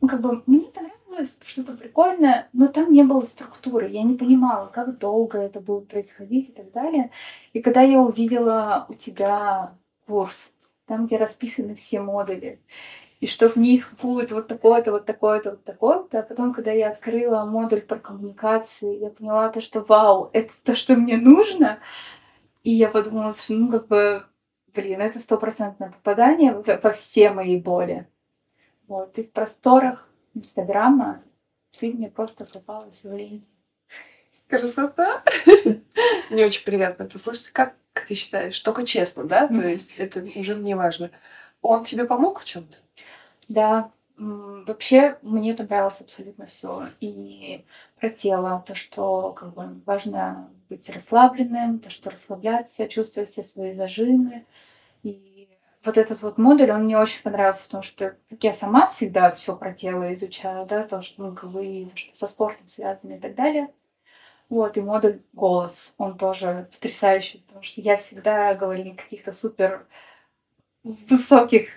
ну, как бы мне понравилось что-то прикольное, но там не было структуры. Я не понимала, как долго это будет происходить и так далее. И когда я увидела у тебя курс, там, где расписаны все модули, и что в них будет вот такое-то, вот такое-то, вот такое-то. А потом, когда я открыла модуль про коммуникации, я поняла то, что вау, это то, что мне нужно. И я подумала, что ну как бы, блин, это стопроцентное попадание во, все мои боли. Вот, и в просторах Инстаграма ты мне просто попалась в ленте. Красота! Мне очень приятно это слышать. Как ты считаешь? Только честно, да? То есть это уже не важно. Он тебе помог в чем-то? Да, вообще мне понравилось абсолютно все. И про тело, то, что как бы важно быть расслабленным, то, что расслабляться, чувствовать все свои зажимы. Вот этот вот модуль, он мне очень понравился, потому что как я сама всегда все про тело изучаю, да, то, что, ну, и что со спортом связано и так далее. Вот, и модуль голос, он тоже потрясающий, потому что я всегда говорю не каких-то супер высоких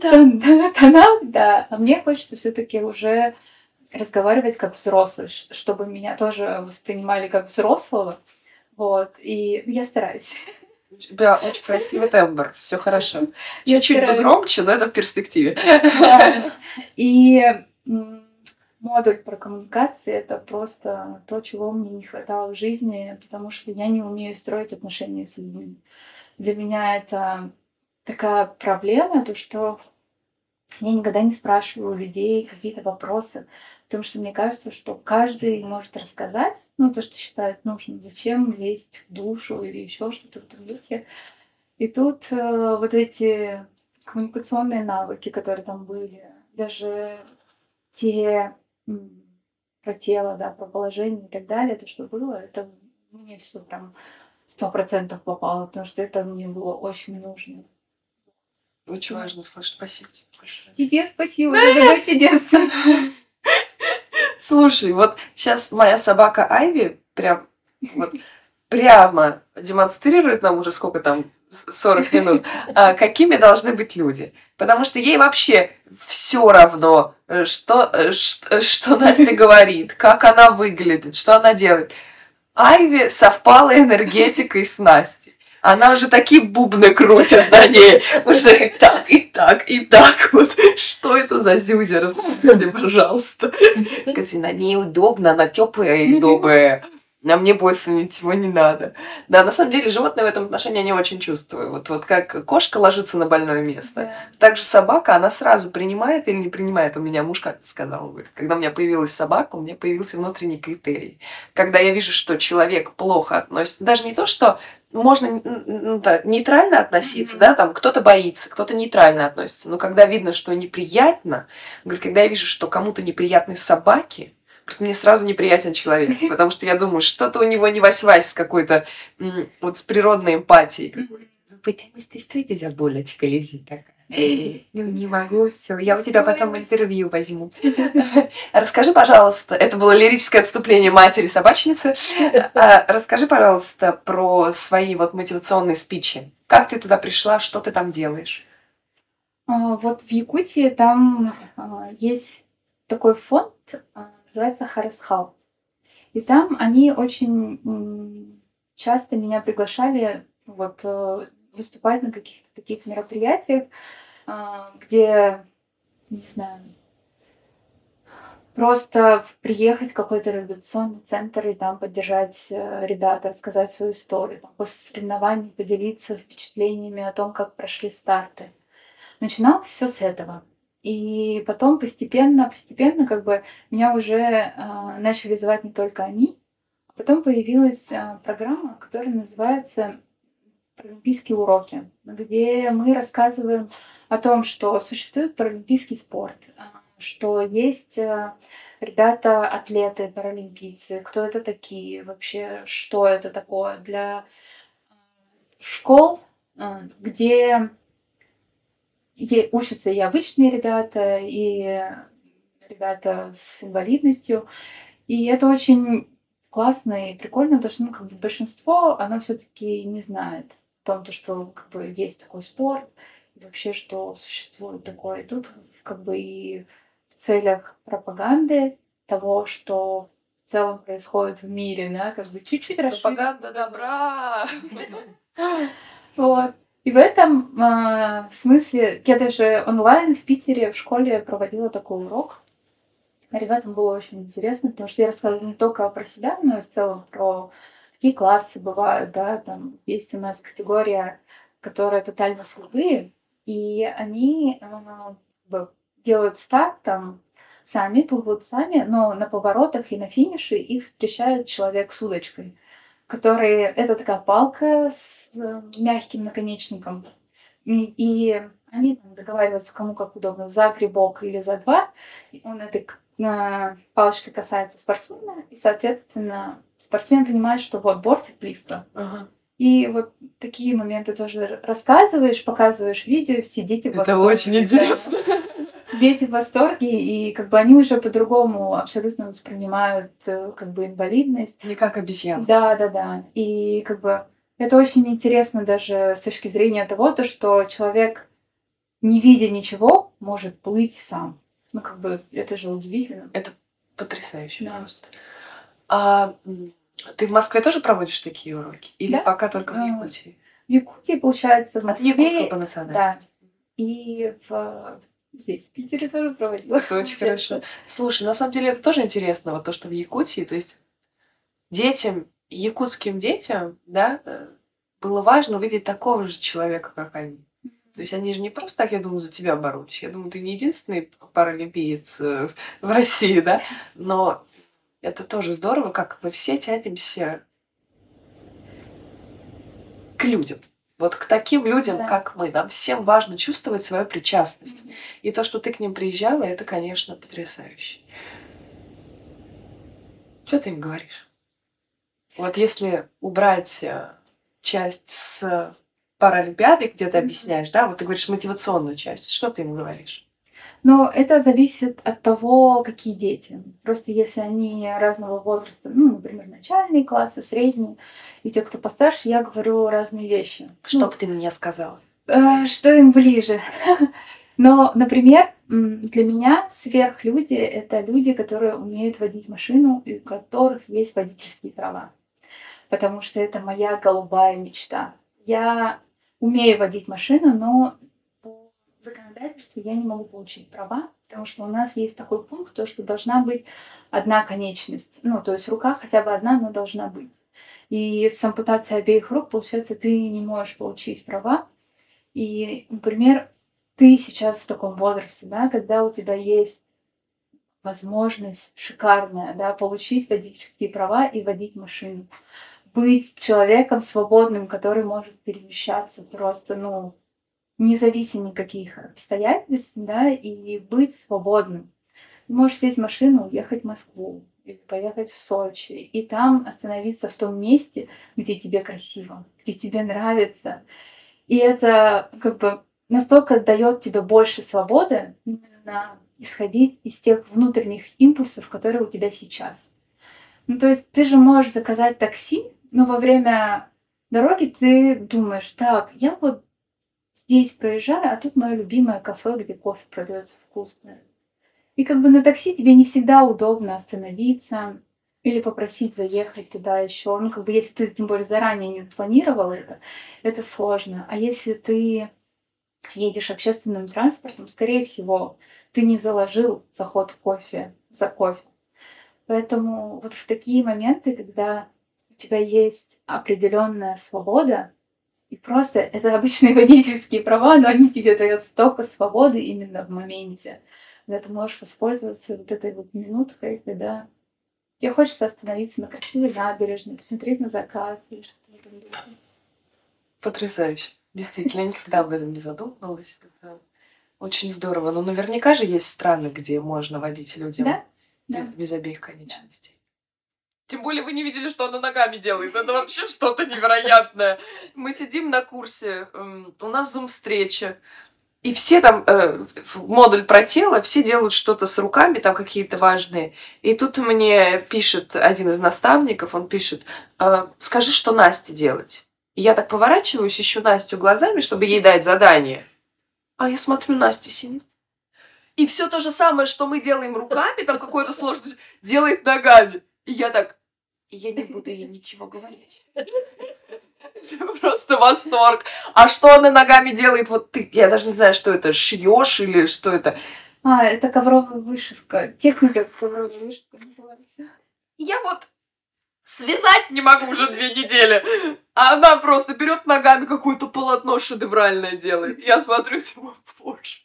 тон- тонах, да, а мне хочется все-таки уже разговаривать как взрослый, чтобы меня тоже воспринимали как взрослого, вот, и я стараюсь. У тебя очень красивый тембр, все хорошо. Чуть-чуть бы громче, но это в перспективе. Да. И модуль про коммуникации это просто то, чего мне не хватало в жизни, потому что я не умею строить отношения с людьми. Для меня это такая проблема, то что я никогда не спрашиваю у людей какие-то вопросы, потому что мне кажется, что каждый может рассказать, ну, то, что считает нужным. Зачем лезть в душу или еще что-то в этом духе. И тут э, вот эти коммуникационные навыки, которые там были, даже те про тело, да, про положение и так далее, то, что было, это мне все прям сто процентов попало, потому что это мне было очень нужно. Очень важно слышать. Спасибо тебе большое. Тебе спасибо, это курс. Слушай, вот сейчас моя собака Айви прям вот прямо демонстрирует нам уже сколько там, с- 40 минут, а, какими должны быть люди. Потому что ей вообще все равно, э, что, э, э, что Настя говорит, как она выглядит, что она делает. Айви совпала энергетикой с Настей. Она уже такие бубны крутит на ней. Уже и так, и так, и так. Вот что это за зюзя? Расскажи, пожалуйста. Скажи, на ней удобно, она теплая и добрая. А мне больше ничего не надо. Да, на самом деле животные в этом отношении не очень чувствую. Вот, вот как кошка ложится на больное место, Да. так же собака, она сразу принимает или не принимает. У меня муж как-то сказал, говорит, когда у меня появилась собака, у меня появился внутренний критерий. Когда я вижу, что человек плохо относится, даже не то, что можно ну, да, нейтрально относиться, Мгм. да, там кто-то боится, кто-то нейтрально относится, но когда видно, что неприятно, говорит, когда я вижу, что кому-то неприятны собаки, говорит, мне сразу неприятен человек, потому что я думаю, что-то у него не вась-вась с какой-то вот с природной эмпатией. Потому что ты заболеть, Лизи такая. Ну, не могу, все. Я у тебя потом интервью возьму. Расскажи, пожалуйста, это было лирическое отступление матери собачницы. А, Расскажи, пожалуйста, про свои вот мотивационные спичи. Как ты туда пришла, что ты там делаешь? А, Вот в Якутии там а, есть такой фонд, называется Харасхал. И там они очень часто меня приглашали вот э, выступать на каких-то таких мероприятиях, а, где, не знаю, просто приехать в какой-то реабилитационный центр и там поддержать э, ребят, рассказать свою историю, там, после соревнований поделиться впечатлениями о том, как прошли старты. Начиналось все с этого. И потом постепенно, постепенно как бы меня уже э, начали звать не только они, а потом появилась э, программа, которая называется Паралимпийские уроки, где мы рассказываем о том, что существует паралимпийский спорт, что есть э, ребята, атлеты, паралимпийцы, кто это такие, вообще, что это такое для э, школ, э, где учатся и обычные ребята, и ребята с инвалидностью. И это очень классно и прикольно, потому что ну, как бы большинство, оно все-таки не знает о том, что как бы, есть такой спорт, и вообще, что существует такое. И тут как бы и в целях пропаганды того, что в целом происходит в мире, да, как бы чуть-чуть расширить. Пропаганда добра! Вот. И в этом э, смысле я даже онлайн в Питере в школе проводила такой урок. Ребятам было очень интересно, потому что я рассказывала не только про себя, но и в целом про какие классы бывают, да, там есть у нас категория, которая тотально слабые, и они э, делают старт там сами, плывут сами, но на поворотах и на финише их встречает человек с удочкой, который... Это такая палка с э, мягким наконечником. И они там договариваются, кому как удобно, за грибок или за два. И он этой палочкой касается спортсмена, и, соответственно, спортсмен понимает, что вот бортик близко. Ага. И вот такие моменты тоже рассказываешь, показываешь видео, все дети в Это очень интересно дети в восторге, и как бы они уже по-другому абсолютно воспринимают э, как бы инвалидность. Не как обезьян. Да, да, да. И как бы это очень интересно даже с точки зрения того, то, что человек, не видя ничего, может плыть сам. Ну, как бы это же удивительно. Это потрясающе да. просто. А ты в Москве тоже проводишь такие уроки? Или да? пока только в а, Якутии? В Якутии, получается, в Москве. Якутка по национальности. Да. И в здесь, в Питере тоже проводила. Это очень хорошо. Слушай, на самом деле это тоже интересно, вот то, что в Якутии, то есть детям, якутским детям, да, э, было важно увидеть такого же человека, как они. То есть они же не просто так, я думаю, за тебя боролись. Я думаю, ты не единственный паралимпиец э, в России, да? Но это тоже здорово, как мы все тянемся к людям. Вот к таким людям, да. как мы, нам всем важно чувствовать свою причастность. Mm-hmm. И то, что ты к ним приезжала, это, конечно, потрясающе. Что ты им говоришь? Вот если убрать э, часть с Паралимпиады, где ты объясняешь, да, вот ты говоришь мотивационную часть, что ты им говоришь? Но это зависит от того, какие дети. Просто если они разного возраста, ну, например, начальные классы, средние, и те, кто постарше, я говорю разные вещи. Что ну, бы ты мне сказала? Э, что им ближе. Но, например, для меня сверхлюди — это люди, которые умеют водить машину и у которых есть водительские права. Потому что это моя голубая мечта. Я умею водить машину, но законодательстве я не могу получить права, потому что у нас есть такой пункт, то, что должна быть одна конечность. Ну, то есть рука хотя бы одна, но должна быть. И с ампутацией обеих рук, получается, ты не можешь получить права. И, например, ты сейчас в таком возрасте, да, когда у тебя есть возможность шикарная, да, получить водительские права и водить машину. Быть человеком свободным, который может перемещаться просто, ну, независимо никаких обстоятельств, да, и быть свободным. Можешь сесть в машину, уехать в Москву, или поехать в Сочи, и там остановиться в том месте, где тебе красиво, где тебе нравится. И это как бы настолько дает тебе больше свободы именно исходить из тех внутренних импульсов, которые у тебя сейчас. Ну, то есть ты же можешь заказать такси, но во время дороги ты думаешь, так, я вот здесь проезжаю, а тут мое любимое кафе, где кофе продается вкусное. И как бы на такси тебе не всегда удобно остановиться, или попросить заехать туда еще. Ну, как бы, если ты, тем более, заранее не запланировал это, это сложно. А если ты едешь общественным транспортом, скорее всего, ты не заложил заход кофе за кофе. Поэтому вот в такие моменты, когда тебя есть определенная свобода, и просто это обычные водительские права, но они тебе дают столько свободы именно в моменте, когда ты можешь воспользоваться вот этой вот минуткой, когда Тебе хочется остановиться на красивой набережной, посмотреть на закат или что-то в этом духе. Потрясающе. Действительно, я никогда об этом не задумывалась. Это очень здорово. Но наверняка же есть страны, где можно водить людям да? Да. без обеих конечностей. Тем более вы не видели, что она ногами делает. Это вообще что-то невероятное. Мы сидим на курсе, у нас зум-встреча. И все там, э, модуль про тело, все делают что-то с руками, там какие-то важные. И тут мне пишет один из наставников, он пишет, э, скажи, что Насте делать. И я так поворачиваюсь, ищу Настю глазами, чтобы ей дать задание. А я смотрю, Настя сидит. И все то же самое, что мы делаем руками, там какое-то сложность, делает ногами. И я так, я не буду ей ничего говорить. Просто восторг. А что она ногами делает? Вот ты, я даже не знаю, что это, шьешь или что это? А, это ковровая вышивка. Техника ковровой вышивки называется. Я вот связать не могу уже две недели. А она просто берет ногами какое-то полотно шедевральное делает. Я смотрю, думаю, боже.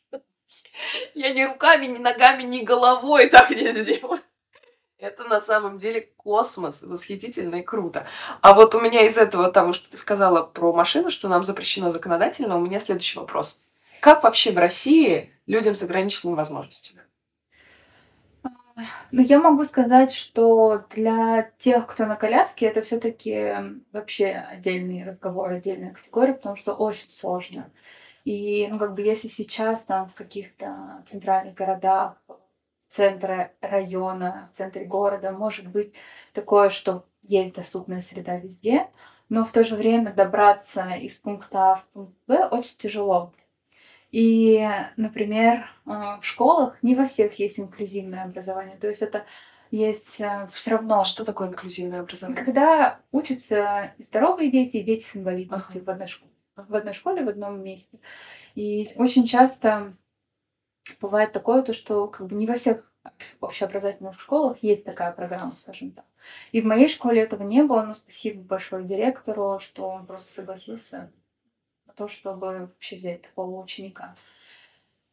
Я ни руками, ни ногами, ни головой так не сделаю. Это на самом деле космос, восхитительно и круто. А вот у меня из этого того, что ты сказала про машину, что нам запрещено законодательно, у меня следующий вопрос. Как вообще в России людям с ограниченными возможностями? Ну, я могу сказать, что для тех, кто на коляске, это все-таки вообще отдельный разговор, отдельная категория, потому что очень сложно. И, ну, как бы, если сейчас там в каких-то центральных городах центра района, в центре города. Может быть такое, что есть доступная среда везде, но в то же время добраться из пункта А в пункт Б очень тяжело. И, например, э, в школах не во всех есть инклюзивное образование. То есть это есть э, все равно. Что такое инклюзивное образование? Когда учатся здоровые дети, и дети с инвалидностью ага. в, одной школе, в одной школе, в одном месте. И очень часто бывает такое, то, что как бы не во всех общеобразовательных школах есть такая программа, скажем так. И в моей школе этого не было, но спасибо большое директору, что он просто согласился на то, чтобы вообще взять такого ученика.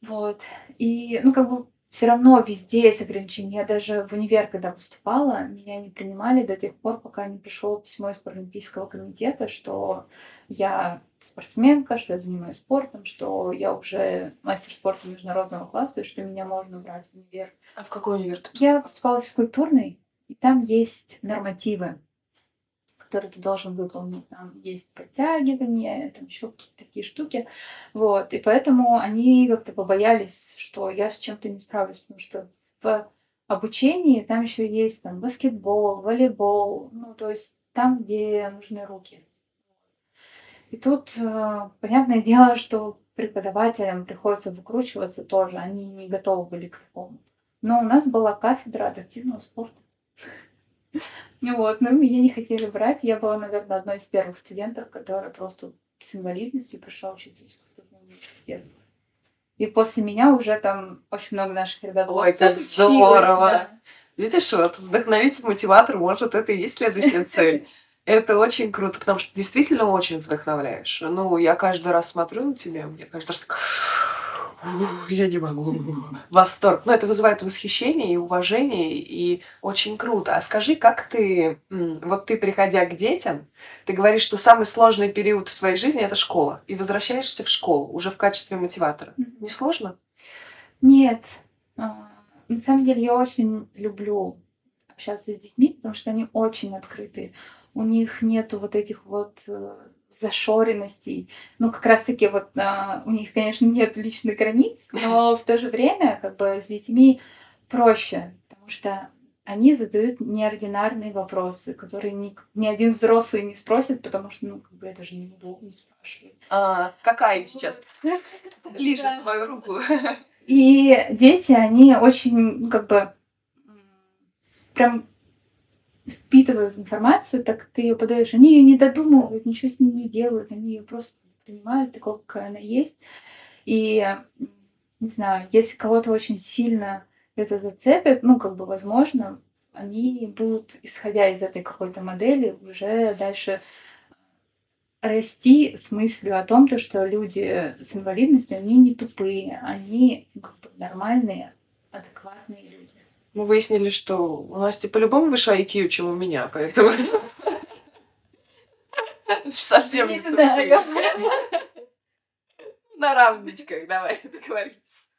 Вот. И, ну, как бы все равно везде есть ограничения. Я даже в универ, когда поступала, меня не принимали до тех пор, пока не пришло письмо из Паралимпийского комитета, что я спортсменка, что я занимаюсь спортом, что я уже мастер спорта международного класса, и что меня можно брать в универ. А в какой универ ты поступала? Я поступала в физкультурный, и там есть нормативы, которые ты должен выполнить. Там есть подтягивания, там еще какие-то такие штуки. Вот. И поэтому они как-то побоялись, что я с чем-то не справлюсь, потому что в обучении там еще есть там баскетбол, волейбол, ну, то есть там, где нужны руки. И тут, э, понятное дело, что преподавателям приходится выкручиваться тоже, они не готовы были к такому. Но у нас была кафедра адаптивного спорта. Вот, но меня не хотели брать. Я была, наверное, одной из первых студентов, которая просто с инвалидностью пришла учиться в университет. И после меня уже там очень много наших ребят Ой, это здорово! Да. Видишь, вот вдохновитель, мотиватор, может, это и есть следующая цель. Это очень круто, потому что действительно очень вдохновляешь. Ну, я каждый раз смотрю на тебя, мне каждый раз так... Я не могу. Восторг. Ну, это вызывает восхищение и уважение, и очень круто. А скажи, как ты, вот ты, приходя к детям, ты говоришь, что самый сложный период в твоей жизни – это школа, и возвращаешься в школу уже в качестве мотиватора. Не сложно? Нет. А, на самом деле я очень люблю общаться с детьми, потому что они очень открытые у них нету вот этих вот э, зашоренностей. Ну, как раз-таки вот а, у них, конечно, нет личных границ, но в то же время как бы с детьми проще, потому что они задают неординарные вопросы, которые ни, ни один взрослый не спросит, потому что, ну, как бы это же неудобно спрашивать. А, какая сейчас лежит твою руку? И дети, они очень, ну, как бы, прям впитывают информацию, так ты ее подаешь. Они ее не додумывают, ничего с ней не делают, они ее просто принимают такой, какая она есть. И, не знаю, если кого-то очень сильно это зацепит, ну, как бы, возможно, они будут, исходя из этой какой-то модели, уже дальше расти с мыслью о том, то, что люди с инвалидностью, они не тупые, они как бы нормальные, адекватные. Мы выяснили, что у Насти по-любому выше IQ, чем у меня, поэтому... Совсем не знаю. На равничках, давай договоримся.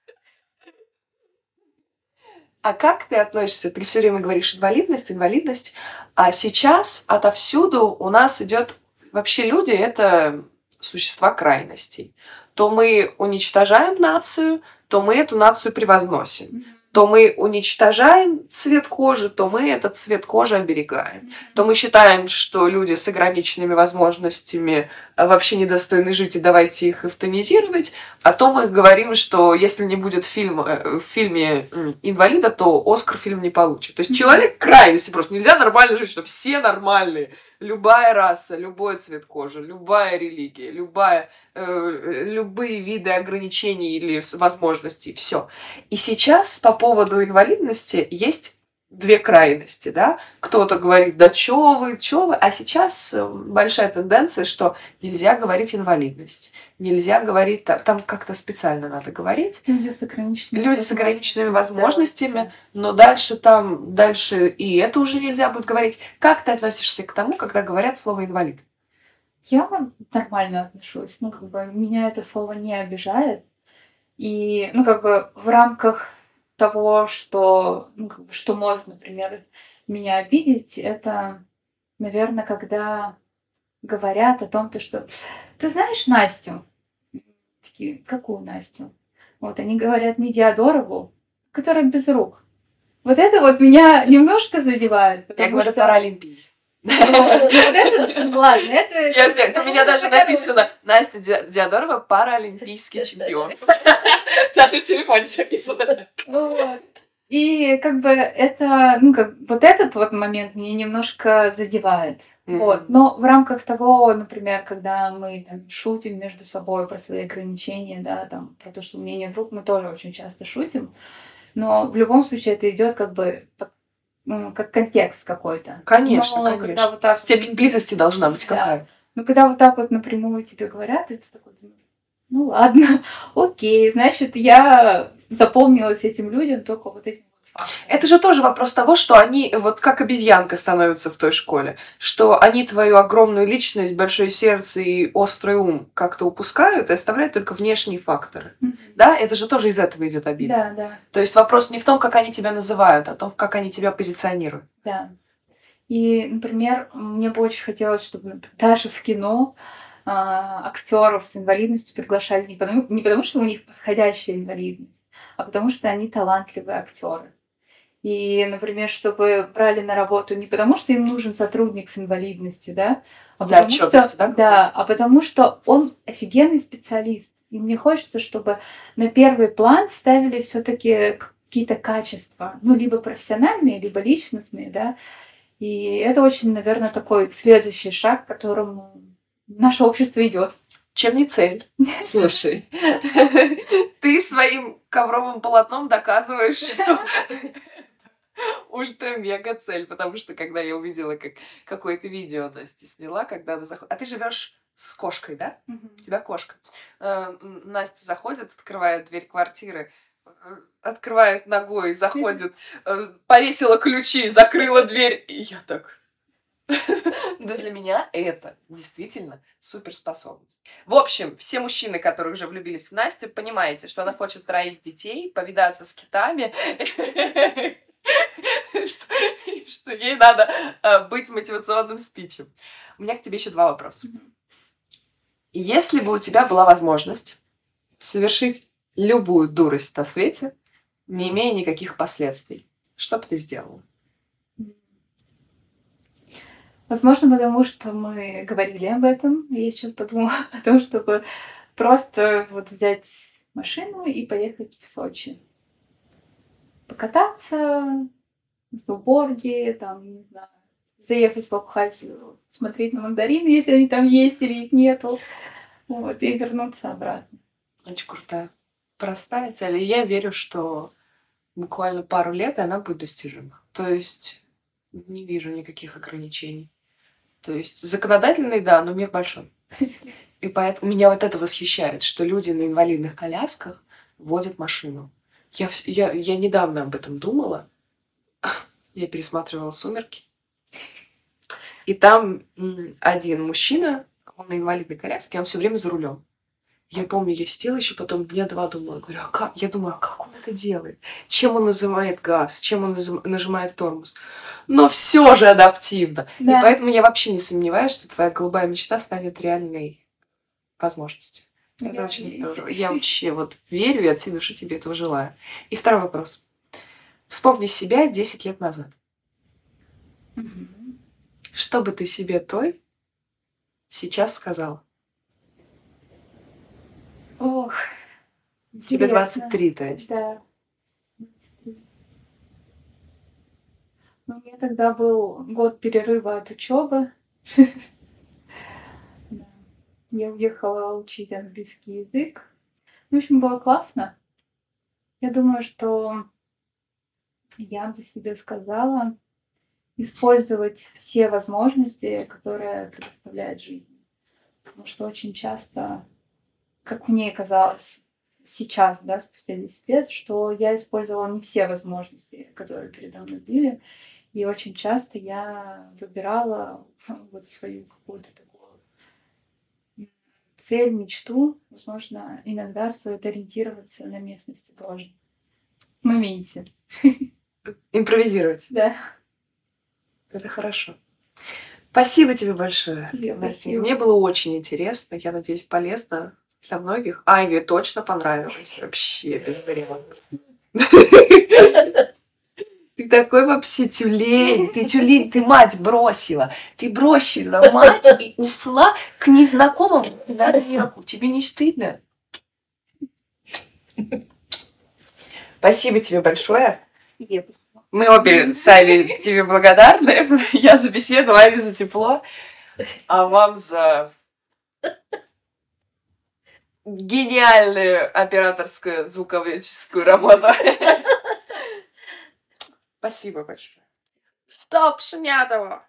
А как ты относишься? Ты все время говоришь инвалидность, инвалидность, а сейчас отовсюду у нас идет вообще люди это существа крайностей. То мы уничтожаем нацию, то мы эту нацию превозносим то мы уничтожаем цвет кожи, то мы этот цвет кожи оберегаем. То мы считаем, что люди с ограниченными возможностями а, вообще недостойны жить, и давайте их эвтанизировать. А то мы говорим, что если не будет фильм, э, в фильме инвалида, то Оскар фильм не получит. То есть человек крайности просто. Нельзя нормально жить, что все нормальные. Любая раса, любой цвет кожи, любая религия, любая, э, любые виды ограничений или возможностей, все. И сейчас по поводу инвалидности есть две крайности, да. Кто-то говорит, да чё вы, чё вы, а сейчас э, большая тенденция, что нельзя говорить инвалидность, нельзя говорить, там, там как-то специально надо говорить. Люди с ограниченными Люди с ограниченными возможностями, да. но дальше там, дальше и это уже нельзя будет говорить. Как ты относишься к тому, когда говорят слово инвалид? Я нормально отношусь, ну, как бы меня это слово не обижает. И, ну, как бы в рамках того, что, ну, как бы, что может, например, меня обидеть, это, наверное, когда говорят о том, то, что ты знаешь Настю? Такие, какую Настю? Вот они говорят не Диадорову, которая без рук. Вот это вот меня немножко задевает. Я говорю что... паралимпий. Ну, ну, ладно, это... У меня даже написано Настя Диадорова паралимпийский чемпион. Даже в телефоне записано. И как бы это, ну как вот этот вот момент меня немножко задевает. Mm-hmm. Вот. Но в рамках того, например, когда мы там, шутим между собой про свои ограничения, да, там, про то, что у меня нет рук, мы тоже очень часто шутим. Но в любом случае это идет как бы ну, как контекст какой-то. Конечно, Но конечно. Вот так... Степень близости должна быть да. какая. Но когда вот так вот напрямую тебе говорят, это такой, ну ладно, окей, значит, я запомнилась этим людям только вот этим это же тоже вопрос того, что они, вот как обезьянка становится в той школе, что они твою огромную личность, большое сердце и острый ум как-то упускают и оставляют только внешние факторы. Mm-hmm. Да, это же тоже из этого идет обида. Да, да. То есть вопрос не в том, как они тебя называют, а в том, как они тебя позиционируют. Да. И, например, мне бы очень хотелось, чтобы даже в кино а, актеров с инвалидностью приглашали не потому, не потому, что у них подходящая инвалидность, а потому что они талантливые актеры. И, например, чтобы брали на работу не потому, что им нужен сотрудник с инвалидностью, да, а Для потому что, да, да, а потому что он офигенный специалист. И мне хочется, чтобы на первый план ставили все-таки какие-то качества, ну, либо профессиональные, либо личностные, да. И это очень, наверное, такой следующий шаг, к которому наше общество идет. Чем не цель? Слушай, ты своим ковровым полотном доказываешь, что ультра-мега цель, потому что когда я увидела, как какое-то видео Настя сняла, когда она заходит... А ты живешь с кошкой, да? У тебя кошка. Э, Настя заходит, открывает дверь квартиры, э, открывает ногой, заходит, э, повесила ключи, закрыла дверь, и я так... Да для меня это действительно суперспособность. В общем, все мужчины, которые уже влюбились в Настю, понимаете, что она хочет троих детей, повидаться с китами, что ей надо э, быть мотивационным спичем. У меня к тебе еще два вопроса. Если бы у тебя была возможность совершить любую дурость на свете, не имея никаких последствий, что бы ты сделала? Возможно, потому что мы говорили об этом. Я сейчас подумала о том, чтобы просто вот взять машину и поехать в Сочи покататься на сноуборде, там, не знаю, заехать покупать, смотреть на мандарины, если они там есть или их нету. Вот, и вернуться обратно. Очень крутая. Простая цель. И я верю, что буквально пару лет, и она будет достижима. То есть не вижу никаких ограничений. То есть законодательный, да, но мир большой. И поэтому меня вот это восхищает, что люди на инвалидных колясках водят машину. Я, я, я недавно об этом думала. Я пересматривала «Сумерки». И там один мужчина, он на инвалидной коляске, он все время за рулем. Я помню, я сидела еще потом дня два думала, говорю, а как? Я думаю, а как он это делает? Чем он называет газ? Чем он нажимает тормоз? Но все же адаптивно. Да. И поэтому я вообще не сомневаюсь, что твоя голубая мечта станет реальной возможностью. Это я очень надеюсь. здорово. Я вообще вот верю и от всей души тебе этого желаю. И второй вопрос. Вспомни себя 10 лет назад. Угу. Что бы ты себе той сейчас сказал? Ох. Тебе 23, то есть. Да. Ну, у меня тогда был год перерыва от учебы. Я уехала учить английский язык. В общем, было классно. Я думаю, что я бы себе сказала использовать все возможности, которые предоставляет жизнь. Потому что очень часто как мне казалось сейчас, да, спустя 10 лет, что я использовала не все возможности, которые передо мной были. И очень часто я выбирала вот свою какую-то цель, мечту. Возможно, иногда стоит ориентироваться на местности тоже. В моменте. Импровизировать. Да. Это хорошо. Спасибо тебе большое, Настя. Мне было очень интересно. Я надеюсь, полезно для многих. Айве точно понравилось. Вообще без вариантов. Ты такой вообще тюлень, ты тюлень, ты мать бросила. Ты бросила мать и ушла к незнакомому на реку. Тебе не стыдно? Спасибо тебе большое. Мы обе с Айви тебе благодарны. Я за беседу, Айви за тепло. А вам за гениальную операторскую звуковическую работу. Спасибо большое. Стоп, Шнятова!